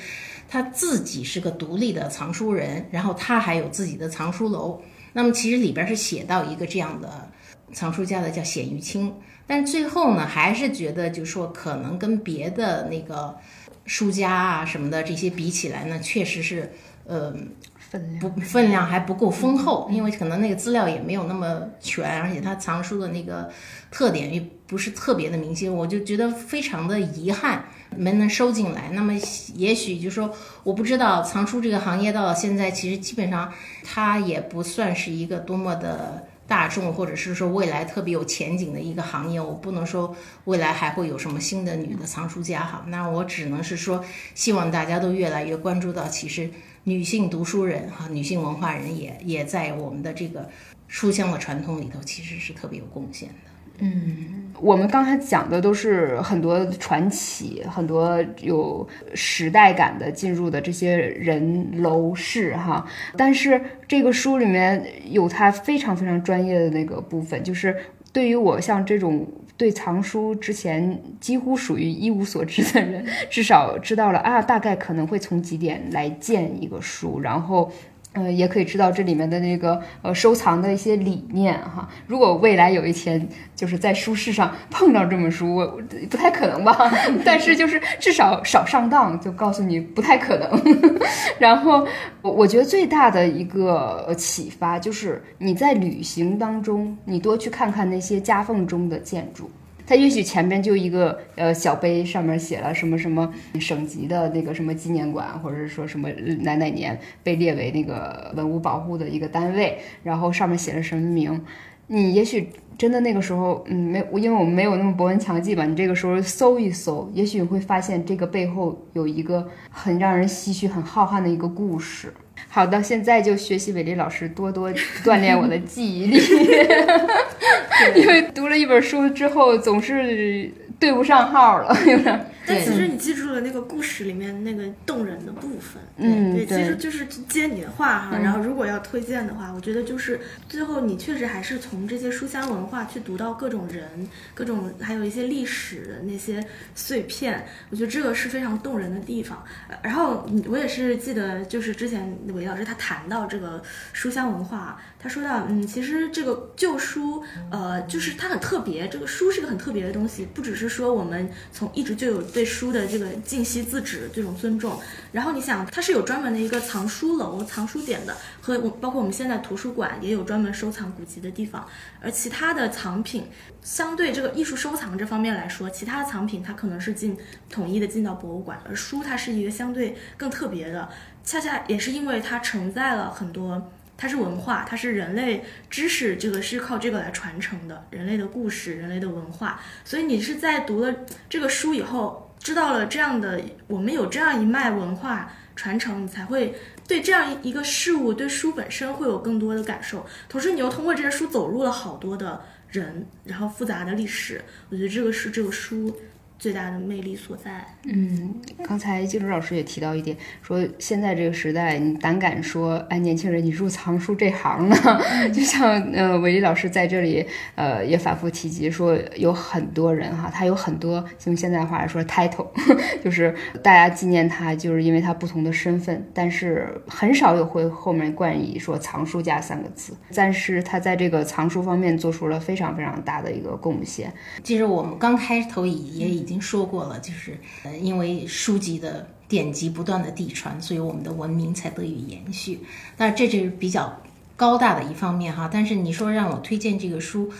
他自己是个独立的藏书人，然后他还有自己的藏书楼。那么其实里边是写到一个这样的藏书家的，叫显玉清。但最后呢，还是觉得，就是说，可能跟别的那个书家啊什么的这些比起来呢，确实是，呃，分量不分量还不够丰厚，因为可能那个资料也没有那么全，而且他藏书的那个特点也不是特别的明显，我就觉得非常的遗憾没能收进来。那么，也许就说，我不知道藏书这个行业到现在，其实基本上它也不算是一个多么的。大众或者是说未来特别有前景的一个行业，我不能说未来还会有什么新的女的藏书家哈，那我只能是说，希望大家都越来越关注到，其实女性读书人哈，女性文化人也也在我们的这个书香的传统里头，其实是特别有贡献的。嗯，我们刚才讲的都是很多传奇，很多有时代感的进入的这些人楼市哈。但是这个书里面有它非常非常专业的那个部分，就是对于我像这种对藏书之前几乎属于一无所知的人，至少知道了啊，大概可能会从几点来建一个书，然后。呃，也可以知道这里面的那个呃收藏的一些理念哈。如果未来有一天就是在书市上碰到这本书，我不太可能吧？但是就是至少少上当，就告诉你不太可能。然后我我觉得最大的一个启发就是你在旅行当中，你多去看看那些夹缝中的建筑。它也许前边就一个呃小碑，上面写了什么什么省级的那个什么纪念馆，或者是说什么哪哪年被列为那个文物保护的一个单位，然后上面写了什么名，你也许。真的那个时候，嗯，没，因为我们没有那么博闻强记吧，你这个时候搜一搜，也许你会发现这个背后有一个很让人唏嘘、很浩瀚的一个故事。好的，现在就学习伟丽老师，多多锻炼我的记忆力，因为读了一本书之后总是对不上号了，有点。但其实你记住了那个故事里面那个动人的部分，嗯，对，对其实就是接你的话哈。然后如果要推荐的话，我觉得就是最后你确实还是从这些书香文化去读到各种人、各种还有一些历史的那些碎片，我觉得这个是非常动人的地方。呃然后嗯我也是记得，就是之前韦老师他谈到这个书香文化，他说到，嗯，其实这个旧书，呃，就是它很特别，这个书是个很特别的东西，不只是说我们从一直就有对书的这个敬惜自止这种尊重，然后你想，它是有专门的一个藏书楼、藏书点的，和我包括我们现在图书馆也有专门收藏古籍的地方，而其他的藏品，相对这个艺术收藏这方面来说，其他的藏品它可能是进统一的进到博物馆，而书它是一个相对更特别的，恰恰也是因为它承载了很多。它是文化，它是人类知识，这个是靠这个来传承的，人类的故事，人类的文化。所以你是在读了这个书以后，知道了这样的我们有这样一脉文化传承，你才会对这样一个事物，对书本身会有更多的感受。同时，你又通过这些书走入了好多的人，然后复杂的历史。我觉得这个是这个书最大的魅力所在。嗯，刚才金竹老师也提到一点，说现在这个时代，你胆敢说，哎，年轻人，你入藏书这行呢？就像呃，韦丽老师在这里，呃，也反复提及说，有很多人哈，他有很多用现在话来说 title，就是大家纪念他，就是因为他不同的身份，但是很少有会后面冠以说藏书家三个字。但是他在这个藏书方面做出了非常非常大的一个贡献。其实我们刚开头也也已经已经说过了，就是呃，因为书籍的典籍不断的递传，所以我们的文明才得以延续。那这就是比较高大的一方面哈。但是你说让我推荐这个书，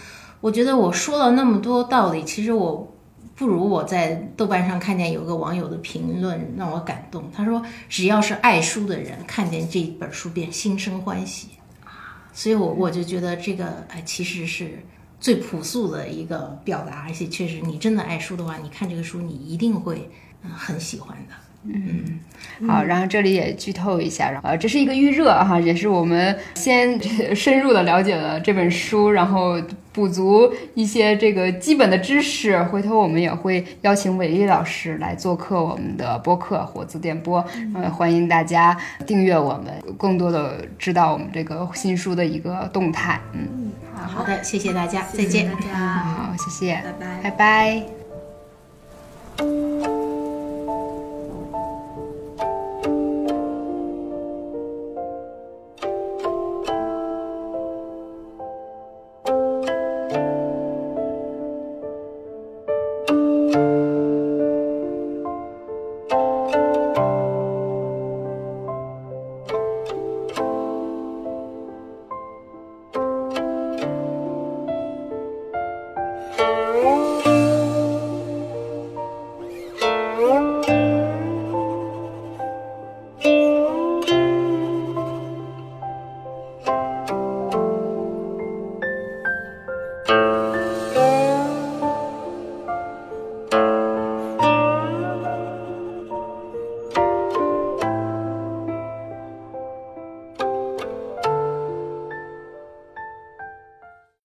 我觉得我说了那么多道理，其实我不如我在豆瓣上看见有个网友的评论让我感动。他说，只要是爱书的人，看见这本书便心生欢喜。所以我我就觉得这个哎，其实是最朴素的一个表达，而且确实你真的爱书的话，你看这个书你一定会嗯很喜欢的。嗯好，然后这里也剧透一下，呃，这是一个预热哈，也是我们先 深入的了解了这本书，然后补足一些这个基本的知识。回头我们也会邀请伟丽老师来做客我们的播客火字电波，呃，欢迎大家订阅我们，更多的知道我们这个新书的一个动态。嗯，好的，谢谢大家，再谢谢见。大家，好，谢谢，拜拜。拜拜。